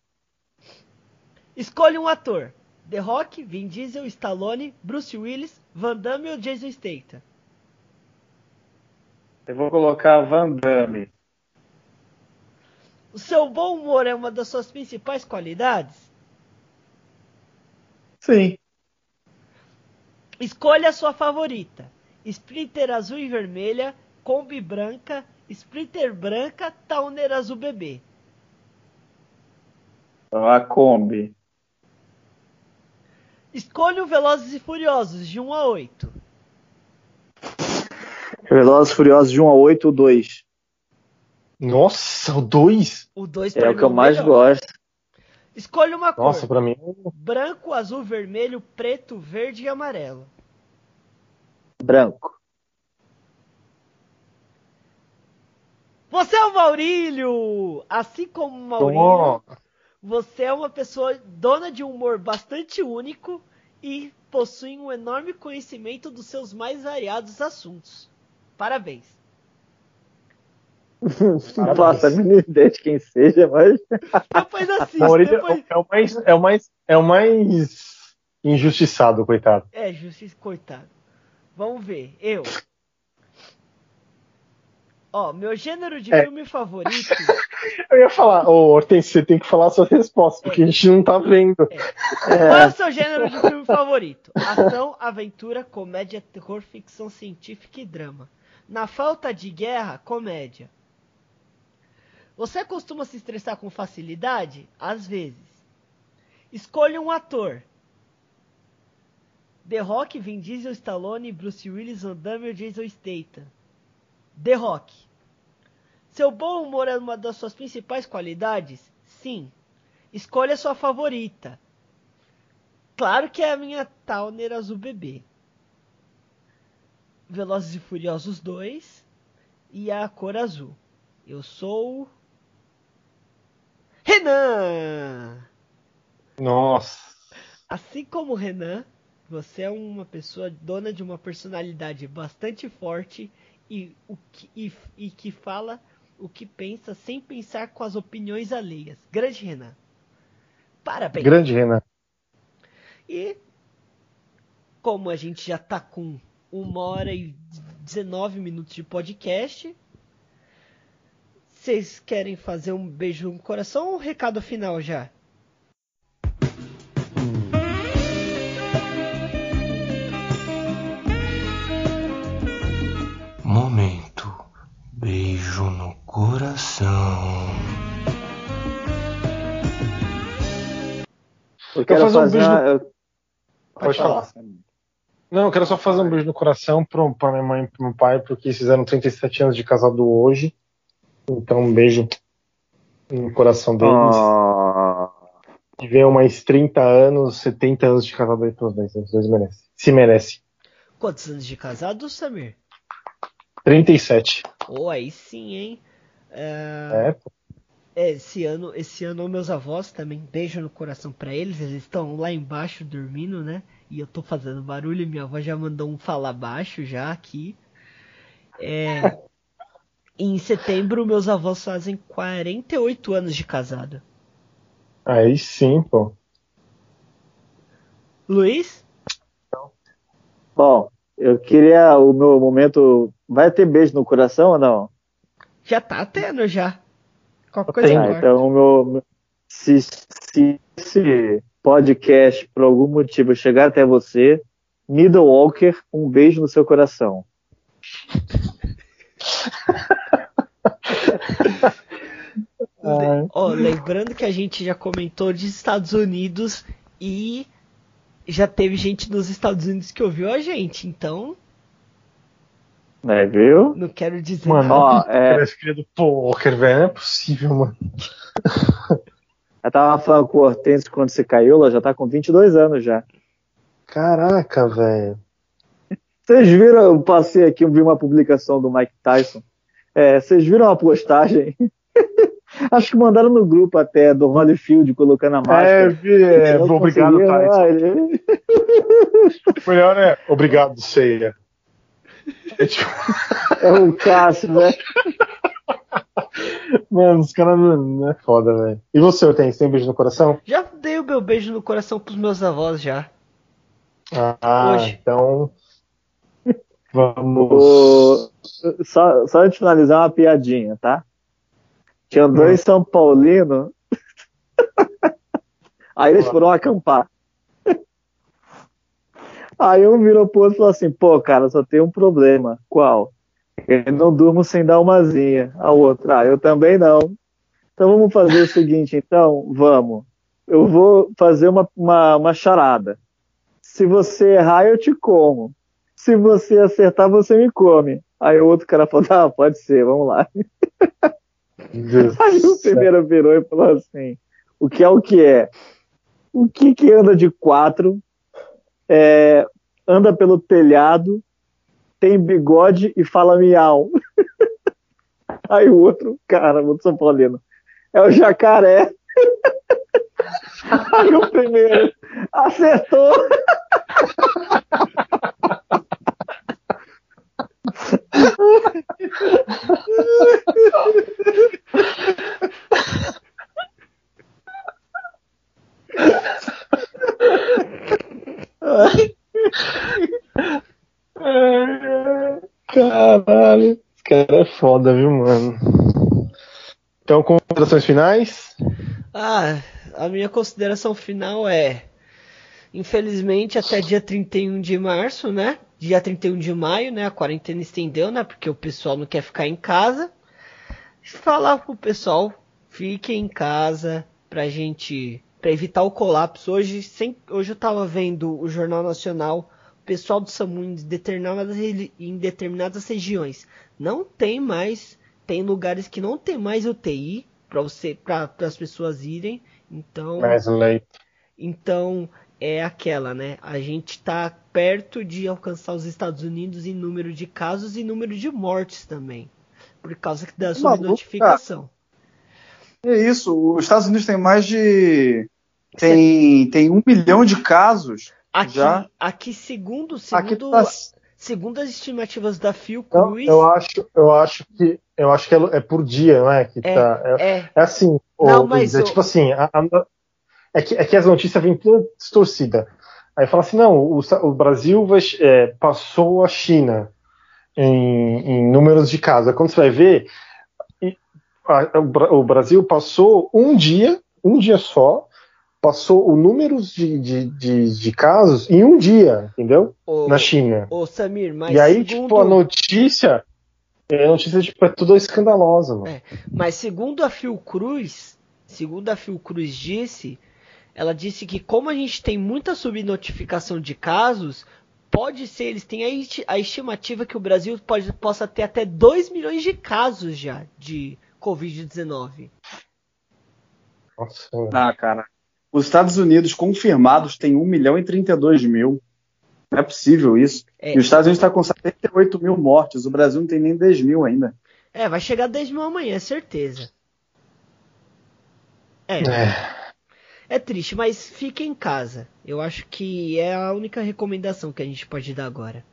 Escolha um ator. The Rock, Vin Diesel, Stallone, Bruce Willis, Van Damme ou Jason Statham? Eu vou colocar Van Damme. O seu bom humor é uma das suas principais qualidades? Sim. Escolha a sua favorita. Sprinter azul e vermelha, Kombi branca, Sprinter branca, Towner azul bebê. A Kombi. Escolha o Velozes e Furiosos de 1 a 8. Velozes e Furiosos de 1 a 8, o 2. Nossa, o 2? O 2 É o que eu mais gosto. Escolha uma cor. Nossa, pra mim. Branco, azul, vermelho, preto, verde e amarelo. Branco. Você é o Maurílio! Assim como o Maurílio, você é uma pessoa dona de um humor bastante único e possui um enorme conhecimento dos seus mais variados assuntos. Parabéns! Não faço a mínima ideia de quem seja, mas. Depois assiste, Maurício depois... é o mais, é o mais, é o mais injustiçado, coitado. É, justiça, coitado. Vamos ver, eu. Ó, meu gênero de É. filme favorito. <laughs> Eu ia falar, ô Hortense, você tem que falar a sua resposta, porque a gente não tá vendo. Qual é o seu gênero de filme favorito? Ação, aventura, comédia, terror, ficção científica e drama. Na falta de guerra, comédia. Você costuma se estressar com facilidade? Às vezes. Escolha um ator. The Rock, Vin Diesel, Stallone, Bruce Willis, Van Damme ou Jason Statham? The Rock. Seu bom humor é uma das suas principais qualidades? Sim. Escolha sua favorita. Claro que é a minha Towner Azul Bebê. Velozes e Furiosos 2 e a cor azul. Eu sou Renan. Nossa. Assim como Renan, você é uma pessoa dona de uma personalidade bastante forte e, o que, e, e que fala o que pensa sem pensar com as opiniões alheias. Grande Renan. Parabéns. Grande Renan. E como a gente já tá com uma hora e 19 minutos de podcast, vocês querem fazer um beijo no coração ou um recado final já? Coração. Eu quero fazer um fazer. beijo uma- no- eu- Pode falar. Não, eu quero só fazer um beijo no coração pro, pra minha mãe e pro meu pai, porque eles fizeram 37 anos de casado hoje. Então, um beijo no coração deles. Ah, E venham mais 30 anos, 70 anos de casado aí pros dois. Os dois merecem. Se merece. Quantos anos de casado, Samir? 37. Oh, aí sim, hein? É, É, pô. é, esse ano, esse ano meus avós também beijo no coração pra eles. Eles estão lá embaixo dormindo, né? E eu tô fazendo barulho. e Minha avó já mandou um falar baixo já aqui. É, em setembro meus avós fazem 48 anos de casado. Aí sim, pô. Luiz? Bom, eu queria o meu momento. Vai ter beijo no coração ou não? Já tá tendo já. Qualquer Tem. coisa corta. então o meu. Se, se esse podcast, por algum motivo, chegar até você, Middle Walker, um beijo no seu coração. <laughs> Ó, lembrando que a gente já comentou de Estados Unidos e já teve gente nos Estados Unidos que ouviu a gente, então Né, viu? não quero dizer Mano, nada. Ó, é, filha do poker, velho. Não é possível, mano. eu tava falando com o Hortense quando você caiu, ela já tá com 22 anos já. Caraca, velho. Vocês viram, eu passei aqui, eu vi uma publicação do Mike Tyson. É, vocês viram a postagem? <laughs> Acho que mandaram no grupo até do Holyfield colocando a É, máscara. vi, é, obrigado, Tyson. ah, ele- O melhor é obrigado, Ceia. É tipo, É o Cássio, né? mano, os caras não, não é foda, velho. E você, Hortense, tem um beijo no coração? Já dei o meu beijo no coração pros meus avós já. Ah, Hoje. então. <laughs> Vamos. O- Só, só de finalizar uma piadinha, tá? Tinham dois São Paulinos. <laughs> Aí eles foram acampar. Aí um virou pro outro e falou assim: pô, cara, só tem um problema. Qual? Eu não durmo sem dar umazinha. A outra, ah, eu também não. Então vamos fazer o seguinte, então, vamos. Eu vou fazer uma, uma, uma charada. Se você errar, eu te como. Se você acertar, você me come. Aí o outro cara falou, <laughs> ah, pode ser, vamos lá. Deus Aí o primeiro virou e falou assim, o que é o que é? O que que anda de quatro, é, anda pelo telhado, tem bigode e fala miau? <laughs> Aí o outro, cara, muito São Paulino, é o jacaré. <laughs> Aí o primeiro acertou. <laughs> Caralho, esse cara é foda, viu, mano? Então, considerações finais? Ah, a minha consideração final é. Infelizmente, até dia 31 de março, né? Dia 31 de maio, né? A quarentena estendeu, né? Porque o pessoal não quer ficar em casa. Falar pro pessoal, fiquem em casa pra gente. pra evitar o colapso. Hoje, sem, hoje eu tava vendo o Jornal Nacional. Pessoal do SAMU em determinadas, em determinadas regiões não tem mais. Tem lugares que não tem mais UTI para você para as pessoas irem. Então, Mais leite. então é aquela, né? A gente está perto de alcançar os Estados Unidos em número de casos e número de mortes também, por causa da subnotificação. É isso, os Estados Unidos tem mais de. Tem, tem um milhão de casos. Aqui, Já? aqui segundo, Aqui segundo, tá. segundo as estimativas da Então, Fiocruz, eu acho, eu acho que eu acho que é, é por dia, não é? Que é, tá, é, é, é assim, Não, é tipo assim, a- a- é, que, é que as notícias vêm toda distorcida. Aí fala assim, não, o, o Brasil vai- é, passou a China em, em números de casos. Quando você vai ver, a- o Brasil passou um dia, um dia só, passou o número de, de, de, de casos em um dia, entendeu? o, Na China. o Samir, mas e aí, segundo, tipo, a notícia, é, a notícia tipo, é tudo escandalosa, mano. É. Mas segundo a Fiocruz, segundo a Fiocruz disse, ela disse que como a gente tem muita subnotificação de casos, pode ser, eles têm a, esti- a estimativa que o Brasil pode, possa ter até 2 milhões de casos já de Covid-19. Nossa, Ah, cara. Os Estados Unidos confirmados tem 1 milhão e 32 mil. Não é possível isso. É. E os Estados Unidos está com 78 mil mortes. O Brasil não tem nem 10 mil ainda. É, vai chegar a 10 mil amanhã, certeza. É, É. é triste, mas fique em casa. Eu acho que é a única recomendação que a gente pode dar agora.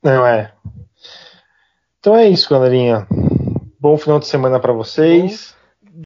Não é. Então é isso, galerinha. Bom final de semana pra vocês.